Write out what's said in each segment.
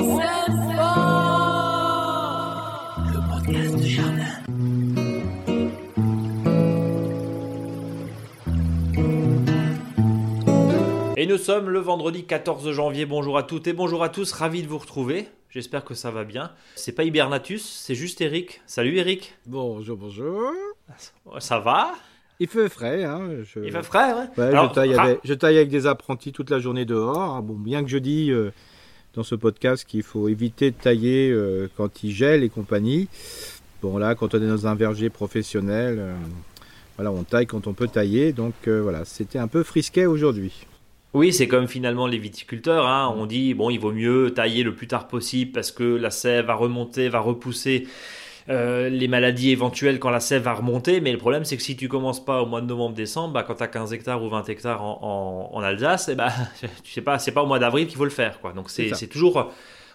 Et nous sommes le vendredi 14 janvier. Bonjour à toutes et bonjour à tous. Ravi de vous retrouver. J'espère que ça va bien. C'est pas Hibernatus, c'est juste Eric. Salut Eric. Bonjour, bonjour. Ça va? Il fait frais, hein. Je... Il fait frais, ouais. Ouais, Alors, je, taille avec, je taille avec des apprentis toute la journée dehors. Bon, bien que je dis euh, dans ce podcast qu'il faut éviter de tailler euh, quand il gèle et compagnie. Bon, là, quand on est dans un verger professionnel, euh, on taille quand on peut tailler. Donc euh, voilà, c'était un peu frisquet aujourd'hui. Oui, c'est comme finalement les viticulteurs. hein. On dit, bon, il vaut mieux tailler le plus tard possible parce que la sève va remonter, va repousser euh, les maladies éventuelles quand la sève va remonter. Mais le problème, c'est que si tu commences pas au mois de novembre-décembre, bah, quand tu as 15 hectares ou 20 hectares en, en- en Alsace, eh bah, tu sais pas, c'est pas au mois d'avril qu'il faut le faire. Quoi. Donc c'est toujours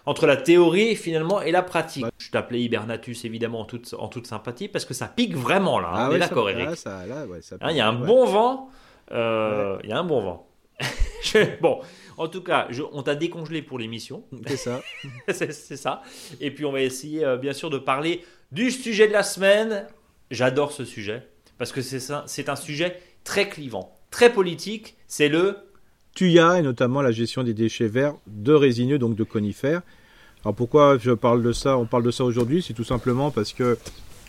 entre la théorie finalement et la pratique. Ouais. Je t'appelais Hibernatus évidemment en toute, en toute sympathie parce que ça pique vraiment là. hein. on ouais, est ça- d'accord, Eric. ouais, Hein, Il y a un bon vent. euh, Il y a un bon vent. Bon, en tout cas, je- on t'a décongelé pour l'émission. C'est ça. c'est c'est ça. Et puis, on va essayer, euh, bien sûr, de parler du sujet de la semaine. J'adore ce sujet parce que c'est un sujet très clivant, très politique. C'est le. Tuya et notamment la gestion des déchets verts de résineux, donc de conifères. Alors pourquoi je parle de ça On parle de ça aujourd'hui, c'est tout simplement parce que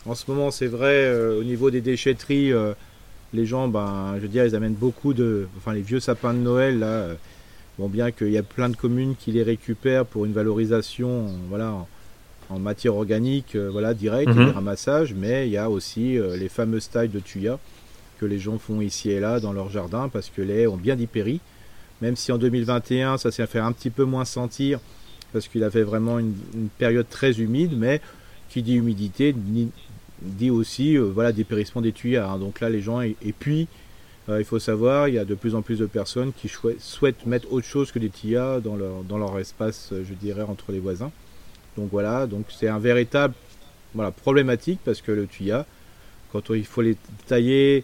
en ce moment, c'est vrai, euh, au niveau des déchetteries, euh, les gens, ben, je veux dire, ils amènent beaucoup de, enfin les vieux sapins de Noël là. euh, bon, bien qu'il y a plein de communes qui les récupèrent pour une valorisation, voilà, en matière organique, euh, voilà, direct, et des ramassages, mais il y a aussi euh, les fameuses tailles de Tuya que les gens font ici et là dans leur jardin parce que les haies ont bien dipéri. Même si en 2021, ça s'est fait un petit peu moins sentir parce qu'il avait vraiment une, une période très humide, mais qui dit humidité dit aussi euh, voilà dépérissement des tuyas. hein. Donc là, les gens et, et puis il faut savoir, il y a de plus en plus de personnes qui souhaitent mettre autre chose que des tuyas dans leur dans leur espace, je dirais entre les voisins. Donc voilà, donc c'est un véritable voilà problématique parce que le tuya, quand il faut les tailler,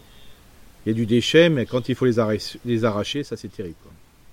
il y a du déchet, mais quand il faut les arracher, les arracher ça c'est terrible. quoi.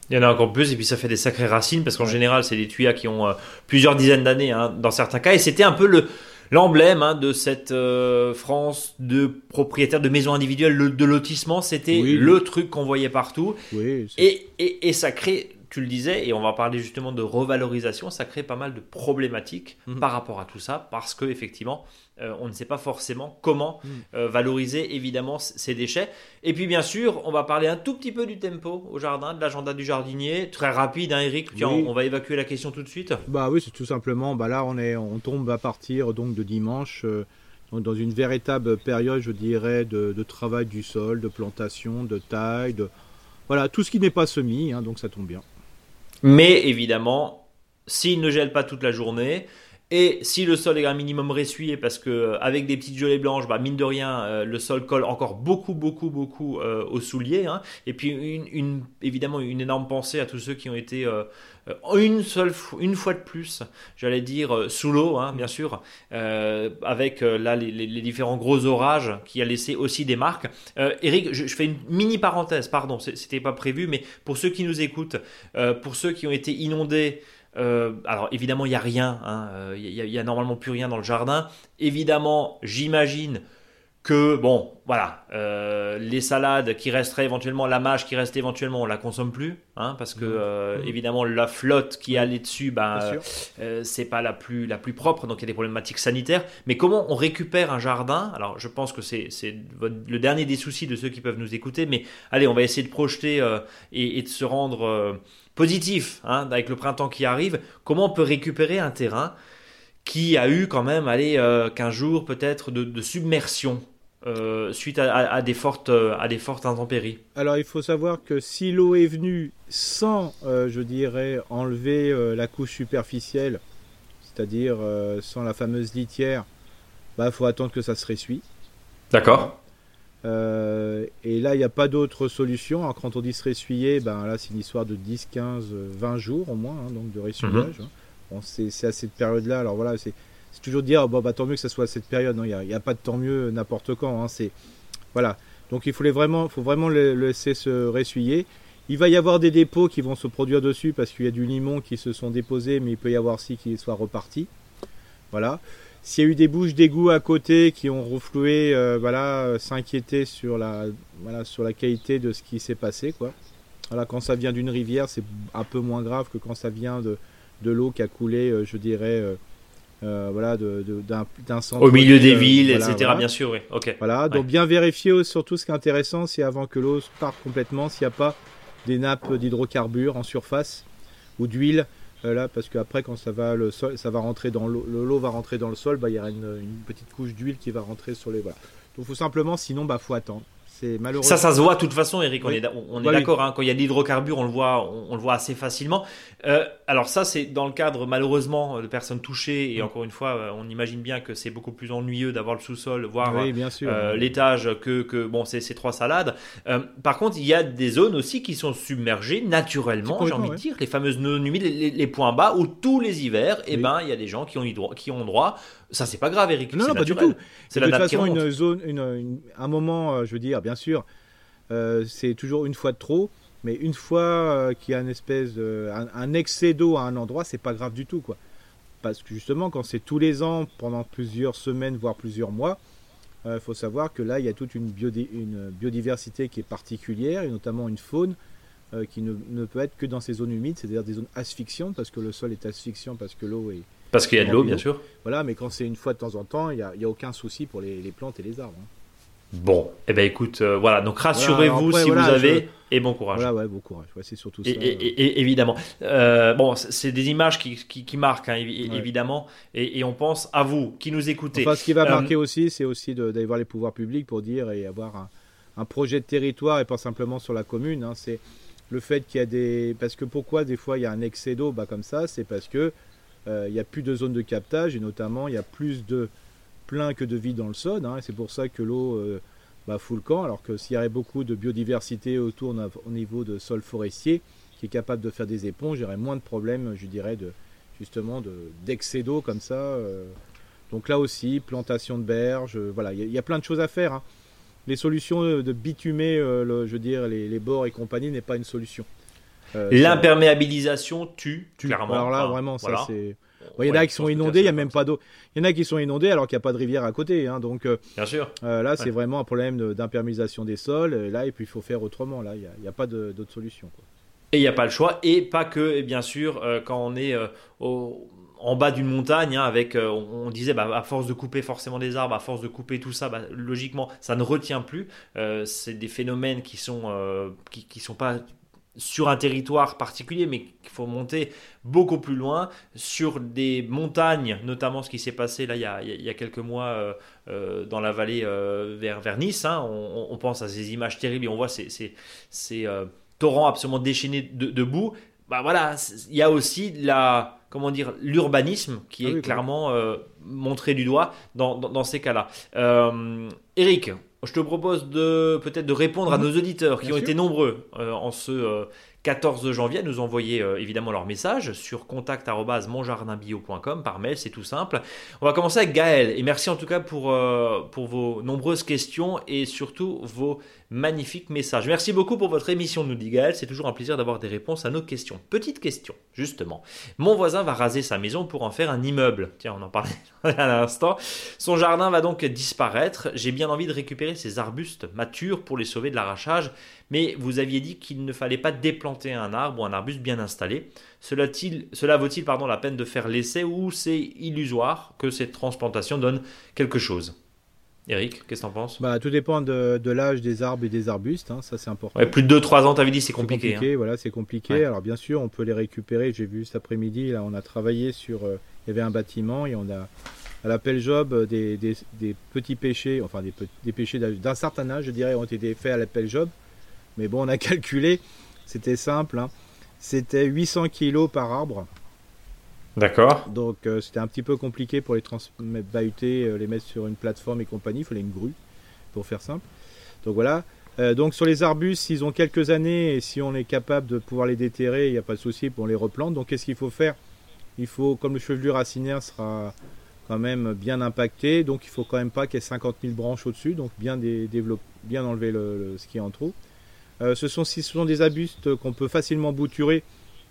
Il y en a encore plus, et puis ça fait des sacrées racines, parce qu'en général, c'est des tuyas qui ont euh, plusieurs dizaines d'années, hein, dans certains cas, et c'était un peu le l'emblème hein, de cette euh, France de propriétaires de maisons individuelles, le- de lotissement, c'était Oui. le truc qu'on voyait partout, Oui, et, et, et ça crée, tu le disais, et on va parler justement de revalorisation, ça crée pas mal de problématiques Mhm. par rapport à tout ça, parce que effectivement, euh, on ne sait pas forcément comment Mhm. euh, valoriser évidemment ces déchets. Et puis bien sûr, on va parler un tout petit peu du tempo au jardin, de l'agenda du jardinier, très rapide, hein, Eric. Tiens, Oui. on va évacuer la question tout de suite. Bah oui, c'est tout simplement. Bah là, on est, on tombe à partir donc de dimanche euh, dans une véritable période, je dirais, de, de travail du sol, de plantation, de taille, de voilà tout ce qui n'est pas semis. hein, donc ça tombe bien. Mais évidemment, s'il ne gèle pas toute la journée, et si le sol est un minimum ressuyé, parce que euh, avec des petites gelées blanches, bah, mine de rien, euh, le sol colle encore beaucoup, beaucoup, beaucoup euh, aux souliers. hein. Et puis évidemment une énorme pensée à tous ceux qui ont été euh, une seule une fois de plus, j'allais dire sous l'eau, hein, bien sûr, avec là les, différents gros orages qui a laissé aussi des marques. Eric, je, je fais une mini parenthèse, pardon, c'était pas prévu, mais pour ceux qui nous écoutent, pour ceux qui ont été inondés. Euh, alors évidemment il n'y a rien, hein, euh, il y, a- il y a normalement plus rien dans le jardin. Évidemment, j'imagine que bon, voilà, euh, les salades qui resteraient éventuellement, la mâche qui reste éventuellement, on la consomme plus, hein, parce que euh, Mhm. évidemment la flotte qui allait dessus, ben, euh, c'est pas la plus la plus propre, donc il y a des problématiques sanitaires. Mais comment on récupère un jardin? Alors je pense que c'est le dernier des soucis de ceux qui peuvent nous écouter, mais allez, on va essayer de projeter et, et de se rendre positif hein, avec le printemps qui arrive. Comment on peut récupérer un terrain qui a eu quand même, allez, euh, 15 jours peut-être de, de submersion? Euh, suite à, à- à des fortes euh, à des fortes intempéries. Alors il faut savoir que si l'eau est venue sans, euh, je dirais, enlever euh, la couche superficielle, c'est-à-dire euh, sans la fameuse litière, bah faut attendre que ça se ressuie. D'accord. Euh, et là, il n'y a pas d'autre solution. Alors, quand on dit se ressuyer, ben là, c'est une histoire de 10, 15, euh, 20 jours au moins, hein, donc de ressuyage. hein. Bon, c'est c'est à cette période-là. Alors voilà, c'est c'est toujours dire, bon, bah, tant mieux que ça soit à cette période. Non, il n'y a, pas de tant mieux n'importe quand. hein. C'est voilà. Donc il faut vraiment, le, laisser se ressuyer. Il va y avoir des dépôts qui vont se produire dessus parce qu'il y a du limon qui se sont déposés, mais il peut y avoir aussi qu'ils soient repartis. Voilà. S'il y a eu des bouches d'égout à côté qui ont refloué, euh, voilà, s'inquiéter sur la, qualité de ce qui s'est passé, quoi. Voilà, quand ça vient d'une rivière, c'est un peu moins grave que quand ça vient de, l'eau qui a coulé, euh, je dirais, euh, voilà, d'un centre. Au milieu des villes, etc. Bien sûr, oui. Ok. Voilà, donc bien vérifier surtout ce qui est intéressant, c'est avant que l'eau parte complètement, s'il n'y a pas des nappes d'hydrocarbures en surface ou d'huile. là, parce qu'après, quand ça va, le sol, ça va rentrer dans l'eau, l'eau va rentrer dans le sol, bah, il y aura une, une petite couche d'huile qui va rentrer sur les. Voilà. Donc, faut simplement, sinon, bah, faut attendre. Ça, ça se voit de toute façon, Eric. On est, on est d'accord. Hein, quand il y a de l'hydrocarbure, on le voit, on, le voit assez facilement. Euh, alors ça, c'est dans le cadre malheureusement de personnes touchées. Et mm. encore une fois, euh, on imagine bien que c'est beaucoup plus ennuyeux d'avoir le sous-sol, voire euh, l'étage, que, que bon, c'est ces trois salades. par contre, il y a des zones aussi qui sont submergées naturellement. J'ai envie de dire les fameuses zones humides, les, points bas où tous les hivers, et eh ben, il y a des gens qui ont, qui ont droit ça, c'est pas grave, Eric. Non, pas du tout. C'est la de toute façon, une zone, une, un moment, euh, je veux dire, bien sûr, euh, c'est toujours une fois de trop. Mais une fois euh, qu'il y a une espèce de, un, excès d'eau à un endroit, c'est pas grave du tout, quoi. Parce que justement, quand c'est tous les ans, pendant plusieurs semaines, voire plusieurs mois, il faut savoir que là, il y a toute une, une, biodiversité qui est particulière, et notamment une faune qui ne, ne, peut être que dans ces zones humides, c'est-à-dire des zones asphyxiantes, parce que le sol est asphyxiant, parce que l'eau est, parce qu'il y a de l'eau, bien sûr. Voilà, mais quand c'est une fois de temps en temps, il n'y a, a, aucun souci pour les, plantes et les arbres. Hein. Bon, eh ben écoute, euh, voilà, donc rassurez-vous si vous avez et bon courage. Voilà, ouais, bon courage, c'est surtout ça. Et, évidemment, euh, bon, c'est des images qui, qui, marquent hein, évidemment, et, on pense à vous qui nous écoutez. Enfin, ce qui va euh, marquer aussi, c'est aussi d'aller voir les pouvoirs publics pour dire et avoir un, un, projet de territoire et pas simplement sur la commune. Hein, c'est le fait qu'il y a des, parce que pourquoi des fois il y a un excès d'eau, bah comme ça, c'est parce que euh, n'y a plus de zone de captage et notamment il y a plus de plein que de vide dans le sol. Hein, c'est pour ça que l'eau euh, bah, fout le camp. Alors que s'il y avait beaucoup de biodiversité autour au niveau de sol forestier qui est capable de faire des éponges, il y aurait moins de problèmes, je dirais, de, justement d'excès d'eau comme ça. Euh. Donc là aussi, plantation de berges, voilà, il y, a plein de choses à faire. Hein. Les solutions de bitumer, je veux dire, les, les bords et compagnie n'est pas une solution. Euh, L'imperméabilisation tue, clairement. Alors là, vraiment, ça c'est. Il y en a qui sont inondés, il y a même pas d'eau. Il y en a qui sont inondés alors qu'il n'y a pas de rivière à côté. Hein, donc, euh, Bien sûr. Euh, là, c'est vraiment un problème d'imperméabilisation des sols. Et là, et puis il faut faire autrement. Là, il n'y a, pas d'autre solution. Et il n'y a pas le choix. Et pas que, bien sûr, quand on est en bas d'une montagne, hein, avec, on, disait, bah, à force de couper forcément des arbres, à force de couper tout ça, bah, logiquement, ça ne retient plus. c'est des phénomènes qui sont, qui, qui sont pas sur un territoire particulier, mais qu'il faut monter beaucoup plus loin, sur des montagnes, notamment ce qui s'est passé là il y a, quelques mois euh, euh, dans la vallée euh, vers, vers, Nice. Hein. on, pense à ces images terribles et on voit ces, ces, torrents absolument déchaînés de, boue. Bah voilà, il y a aussi la comment dire l'urbanisme qui ah est clairement montré du doigt dans, dans ces cas-là. Eric, je te propose de peut-être de répondre à mhm. nos auditeurs qui ont été nombreux euh, en ce 14 janvier nous envoyer euh, évidemment leur message sur contact@monjardinbio.com par mail, c'est tout simple. On va commencer avec Gaël et merci en tout cas pour, euh, pour vos nombreuses questions et surtout vos magnifiques messages. Merci beaucoup pour votre émission, nous dit Gaël. C'est toujours un plaisir d'avoir des réponses à nos questions. Petite question, justement. Mon voisin va raser sa maison pour en faire un immeuble. Tiens, on en parlait à l'instant. Son jardin va donc disparaître. J'ai bien envie de récupérer ces arbustes matures pour les sauver de l'arrachage mais vous aviez dit qu'il ne fallait pas déplanter un arbre ou un arbuste bien installé. Cela, cela vaut-il pardon, la peine de faire l'essai ou c'est illusoire que cette transplantation donne quelque chose? Eric, qu'est-ce que t'en penses? Bah, Tout dépend de, l'âge des arbres et des arbustes, hein, ça c'est important. plus de 2-3 ans, t'avais dit, c'est compliqué. compliqué hein. Voilà, c'est compliqué. Alors bien sûr, on peut les récupérer. J'ai vu cet après-midi, là, on a travaillé sur. Euh, il y avait un bâtiment et on a à l'appel job euh, des, petits péchés, enfin des, des péchés d'un certain âge, je dirais, ont été faits à l'appel job. Mais bon, on a calculé, c'était simple. Hein. C'était 800 kg par arbre. D'accord. Donc euh, c'était un petit peu compliqué pour les bahuter, euh, les mettre sur une plateforme et compagnie. Il fallait une grue, pour faire simple. Donc voilà. Euh, donc sur les arbustes, s'ils ont quelques années et si on est capable de pouvoir les déterrer, il n'y a pas de souci, on les replante. Donc qu'est-ce qu'il faut faire? Il faut, comme le chevelure racinaire sera quand même bien impacté, donc il faut quand même pas qu'il y ait 50 000 branches au-dessus, donc bien, développer, bien enlever le, ce qui est en trop. Ce, sont, si ce des arbustes qu'on peut facilement bouturer,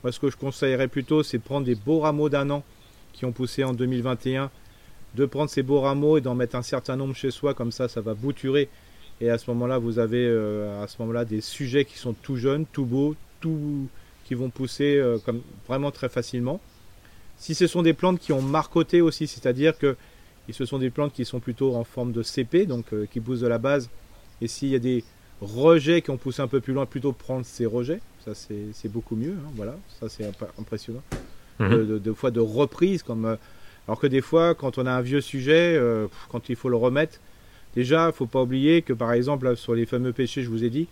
moi, ce que je conseillerais plutôt, c'est prendre des beaux rameaux d'un an qui ont poussé en 2021, de prendre ces beaux rameaux et d'en mettre un certain nombre chez soi, comme ça, ça va bouturer. Et à ce moment-là, vous avez à ce moment-là des sujets qui sont tout jeunes, tout beaux, tout qui vont pousser comme vraiment très facilement. Si ce sont des plantes qui ont marcoté aussi, c'est-à-dire que ce sont des plantes qui sont plutôt en forme de CP, donc euh, qui poussent de la base. Et s'il y a des rejets qui ont poussé un peu plus loin, plutôt prendre ces rejets. Ça, c'est beaucoup mieux. Hein, voilà, ça, c'est impressionnant. Mhm. de, fois de reprise, comme. Euh, alors que des fois, quand on a un vieux sujet, euh, quand il faut le remettre, déjà, il ne faut pas oublier que par exemple, sur les fameux pêchers, je vous ai dit,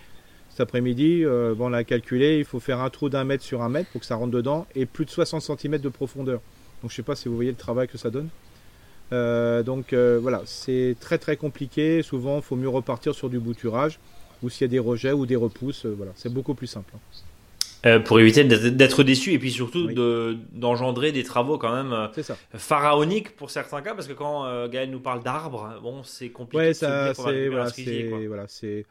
cet après-midi, on a calculé, il faut faire un trou d'un mètre sur un mètre pour que ça rentre dedans et plus de 60 cm de profondeur. Donc je sais pas si vous voyez le travail que ça donne. Euh, donc euh, voilà, c'est très très compliqué. Souvent, il faut mieux repartir sur du bouturage ou s'il y a des rejets ou des repousses. Euh, voilà, c'est beaucoup plus simple. Hein. pour éviter d'être déçu et puis surtout d'engendrer des travaux quand même pharaoniques pour certains cas parce que quand Gaël nous parle d'arbres, bon c'est compliqué. Ouais, ça, c'est voilà, voilà, c'est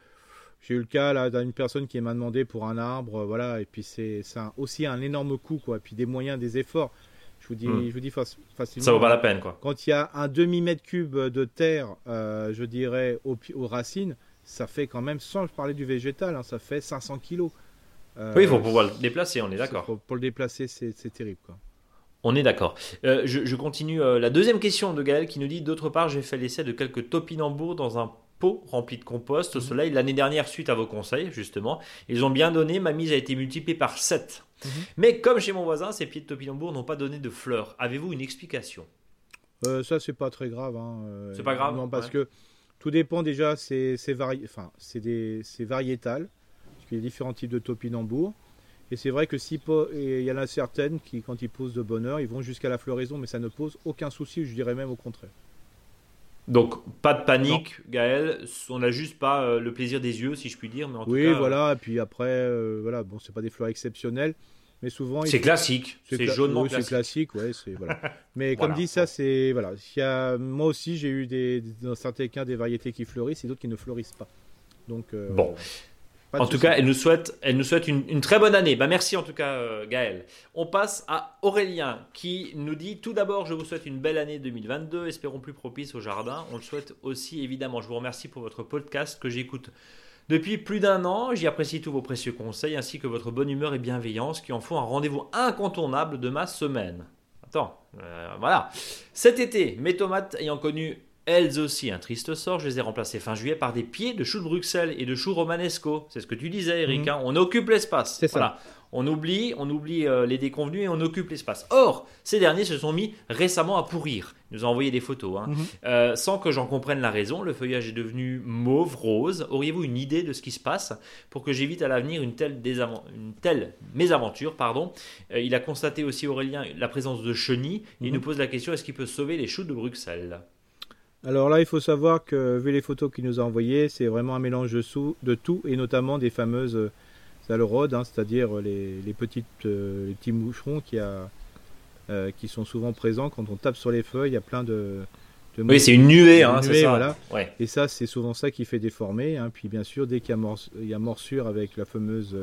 j'ai eu le cas là d'une personne qui m'a demandé pour un arbre, voilà, et puis c'est aussi un énorme coût quoi, et puis des moyens, des efforts. Je vous dis, hmm. je vous dis facilement. Ça vaut pas la peine, quoi. Quand il y a un demi-mètre cube de terre, euh, je dirais, aux, racines, ça fait quand même, sans parler du végétal, hein, ça fait 500 kilos. Euh, oui, il faut pouvoir le déplacer, on est d'accord. Pour, le déplacer, c'est terrible, quoi. On est d'accord. Euh, je, continue la deuxième question de Gaël qui nous dit D'autre part, j'ai fait l'essai de quelques topinambours dans un pot rempli de compost au mhm. soleil l'année dernière suite à vos conseils, justement. Ils ont bien donné, ma mise a été multipliée par 7 Mhm. Mais comme chez mon voisin, ces pieds de topinambour n'ont pas donné de fleurs. Avez-vous une explication? Euh, Ça, c'est pas très grave. Hein. Euh, c'est pas grave Non, parce que tout dépend déjà, c'est enfin, variétal. Parce qu'il y a différents types de topinambour. Et c'est vrai que si il y en a certaines qui, quand ils posent de bonheur, ils vont jusqu'à la floraison, mais ça ne pose aucun souci, je dirais même au contraire. Donc pas de panique, Gaël. On n'a juste pas euh, le plaisir des yeux, si je puis dire. Mais en oui, tout cas, voilà. Et puis après, euh, voilà. Bon, c'est pas des fleurs exceptionnelles, mais souvent. C'est classique. C'est jaunement oui, classique. C'est classique, ouais. Voilà. mais comme dit ça, c'est voilà. Il y a, moi aussi, j'ai eu des, dans certains cas des variétés qui fleurissent et d'autres qui ne fleurissent pas. Donc. Euh, bon en tout cas, elle nous souhaite, elle nous souhaite une, très bonne année. Bah, merci en tout cas, euh, Gaël. On passe à Aurélien qui nous dit tout d'abord, je vous souhaite une belle année 2022. Espérons plus propice au jardin. On le souhaite aussi évidemment. Je vous remercie pour votre podcast que j'écoute depuis plus d'un an. J'y apprécie tous vos précieux conseils ainsi que votre bonne humeur et bienveillance qui en font un rendez-vous incontournable de ma semaine. Attends, euh, voilà. Cet été, mes tomates ayant connu elles aussi un triste sort. Je les ai remplacées fin juillet par des pieds de choux de Bruxelles et de choux romanesco. C'est ce que tu disais, Eric. Mhm. Hein. On occupe l'espace. C'est ça. On oublie, on oublie euh, les déconvenus et on occupe l'espace. Or, ces derniers se sont mis récemment à pourrir. Ils nous ont envoyé des photos. Hein. Mhm. Euh, sans que j'en comprenne la raison, le feuillage est devenu mauve, rose. Auriez-vous une idée de ce qui se passe pour que j'évite à l'avenir une telle, une telle mésaventure pardon? Euh, il a constaté aussi, Aurélien, la présence de chenilles. Il mhm. nous pose la question est-ce qu'il peut sauver les choux de Bruxelles? Alors là, il faut savoir que, vu les photos qu'il nous a envoyées, c'est vraiment un mélange de, tout, et notamment des fameuses euh, aleurodes, hein, c'est-à-dire les, petites, euh, les petits moucherons qui, a, euh, qui sont souvent présents quand on tape sur les feuilles. Il y a plein de. oui, c'est une nuée, hein, c'est ça. Voilà. Et ça, c'est souvent ça qui fait déformer. Hein. Puis bien sûr, dès qu'il y, a morsure avec la fameuse,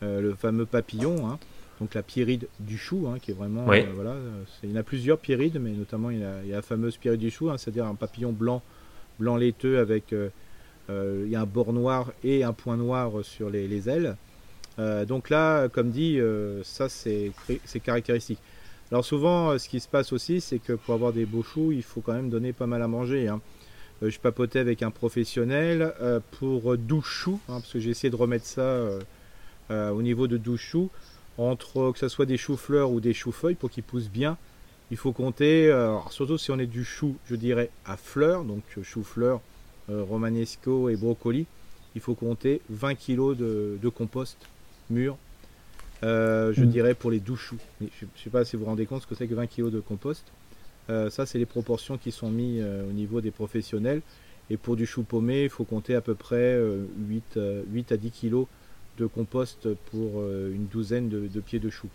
le fameux papillon, hein, donc la pyride du chou, hein, qui est vraiment. Euh, voilà, il y en a plusieurs pyrides, mais notamment il y a, la fameuse pyride du chou, hein, c'est-à-dire un papillon blanc, blanc laiteux avec. Euh, euh, il y a un bord noir et un point noir sur les, ailes. donc là, comme dit, ça c'est caractéristique. Alors souvent, ce qui se passe aussi, c'est que pour avoir des beaux choux, il faut quand même donner pas mal à manger. Hein. je papotais avec un professionnel pour 12 choux, parce que j'ai essayé de remettre ça au niveau de 12 choux entre que ce soit des choux-fleurs ou des choux-feuilles pour qu'ils poussent bien. Il faut compter, euh, surtout si on est du chou, je dirais à fleurs, donc euh, chou-fleur, euh, romanesco et brocoli, il faut compter 20 kg de, compost mûr, je mm. dirais pour les 12 choux. je ne sais pas si vous vous rendez compte ce que c'est que 20 kg de compost. ça, c'est les proportions qui sont mises au niveau des professionnels. Et pour du chou paumé, il faut compter à peu près 8, 8 à 10 kg de compost pour euh, une douzaine de, pieds de chou.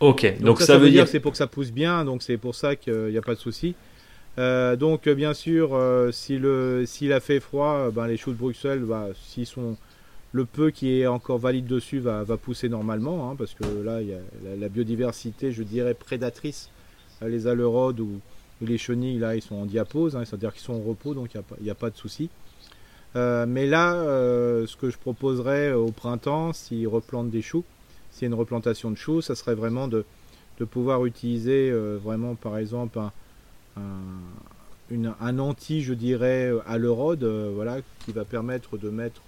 Ok, donc, ça, veut dire, c'est pour que ça pousse bien, donc c'est pour ça qu'il n'y a pas de souci. Euh, donc bien sûr, euh, si le s'il a fait froid, ben, les choux de Bruxelles, bah, s'ils sont le peu qui est encore valide dessus va, pousser normalement, hein, parce que là, il y a la, biodiversité, je dirais, prédatrice. Les alerodes ou, les chenilles, là, ils sont en diapose, hein, c'est-à-dire qu'ils sont en repos, donc il n'y a, pas de souci. Euh, mais là, euh, ce que je proposerais au printemps, s'ils replantent des choux, s'il y a une replantation de choux, ça serait vraiment de, pouvoir utiliser euh, vraiment, par exemple, un, un, anti, je dirais, à l'eurode, voilà, qui va permettre de mettre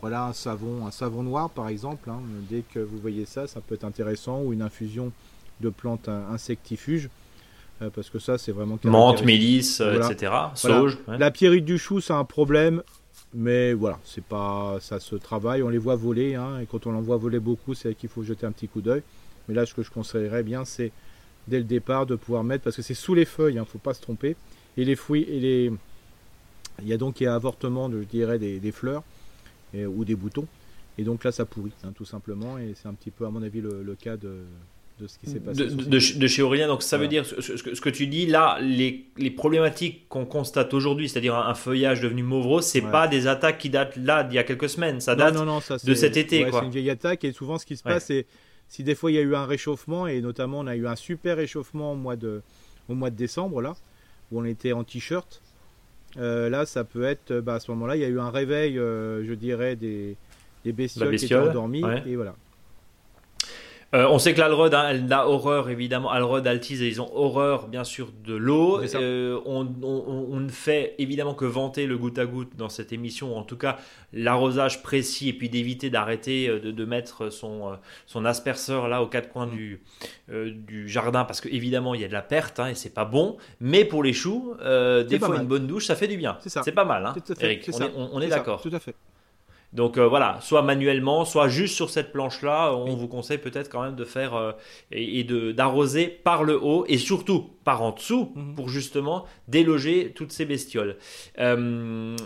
voilà, un savon, un savon noir par exemple. Hein. dès que vous voyez ça, ça peut être intéressant. Ou une infusion de plantes insectifuges. Euh, parce que ça, c'est vraiment. Menthe, mélisse, euh, etc. Sauge. La pierrite du chou, c'est un problème. Mais voilà, c'est pas, ça se travaille. On les voit voler. Hein, et quand on en voit voler beaucoup, c'est qu'il faut jeter un petit coup d'œil. Mais là, ce que je conseillerais bien, c'est dès le départ de pouvoir mettre. Parce que c'est sous les feuilles, il hein, ne faut pas se tromper. Et les fruits. Et les... Il y a donc un avortement, je dirais, des fleurs ou des boutons. Et donc là, ça pourrit, hein, tout simplement. Et c'est un petit peu, à mon avis, le, cas de, de, ce qui s'est passé. De, chez Aurélien, donc ça veut dire, ce, ce, que tu dis là, les, les problématiques qu'on constate aujourd'hui, c'est-à-dire un, feuillage devenu mauvre, c'est pas des attaques qui datent là d'il y a quelques semaines, ça date non, non, ça, de cet été. c'est une vieille attaque. Et souvent, ce qui se passe, c'est si des fois il y a eu un réchauffement, et notamment on a eu un super réchauffement au mois de, au mois de décembre, là, où on était en t-shirt. Euh, là, ça peut être, bah, à ce moment-là, il y a eu un réveil, euh, je dirais, des, des bestioles, qui étaient endormies. Et voilà. Euh, on sait que l'Alrod, hein, elle a horreur évidemment. Alrod, Altiz, ils ont horreur bien sûr de l'eau. Euh, on, ne fait évidemment que vanter le goutte à goutte dans cette émission, en tout cas l'arrosage précis, et puis d'éviter d'arrêter euh, de, mettre son, son asperceur là aux quatre coins du, du jardin, parce qu'évidemment il y a de la perte hein, et c'est pas bon. Mais pour les choux, des fois une bonne douche, ça fait du bien. C'est pas mal, hein, Eric. On est, d'accord. Tout à fait. Donc euh, voilà, soit manuellement, soit juste sur cette planche-là, on vous conseille peut-être quand même de faire euh, et, de d'arroser par le haut et surtout par en dessous mhm. pour justement déloger toutes ces bestioles. Euh,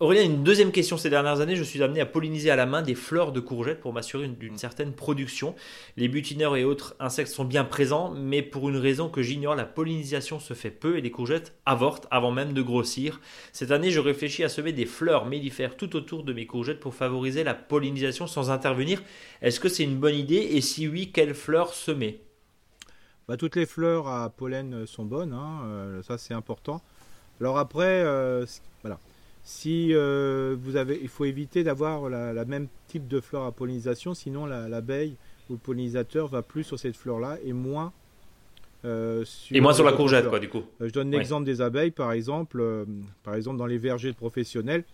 Aurélien, une deuxième question. Ces dernières années, je suis amené à polliniser à la main des fleurs de courgettes pour m'assurer d'une certaine production. Les butineurs et autres insectes sont bien présents, mais pour une raison que j'ignore, la pollinisation se fait peu et les courgettes avortent avant même de grossir. Cette année, je réfléchis à semer des fleurs mellifères tout autour de mes courgettes pour favoriser la pollinisation sans intervenir. Est-ce que c'est une bonne idée? Et si oui, quelles fleurs semer? Bah, Toutes les fleurs à pollen sont bonnes, hein, euh, ça c'est important. Alors après, euh, voilà si euh, vous avez, il faut éviter d'avoir la, même type de fleur à pollinisation, sinon l'abeille ou le pollinisateur va plus sur cette fleur-là et moins euh, sur et moins sur la courgette, quoi, du coup. Euh, je donne l'exemple des abeilles, par exemple, par exemple dans les vergers professionnels,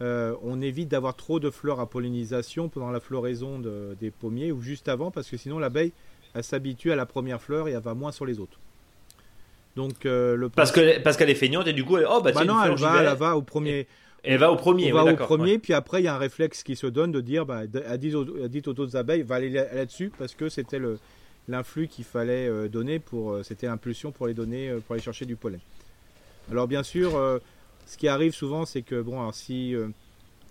on évite d'avoir trop de fleurs à pollinisation pendant la floraison des pommiers ou juste avant, parce que sinon l'abeille s'habitue à la première fleur et elle va moins sur les autres. Donc, euh, le parce que parce qu'elle est feignante et du coup, elle, oh bah, bah non, elle va, elle va au premier. Elle va au premier. va au premier, puis après il y a un réflexe qui se donne de dire, bah, elle dit aux, autres abeilles, va aller là-dessus parce que c'était le l'influx qu'il fallait euh, donner pour, euh, c'était l'impulsion pour les donner, pour aller chercher du pollen. Alors bien sûr, ce qui arrive souvent, c'est que bon, alors, si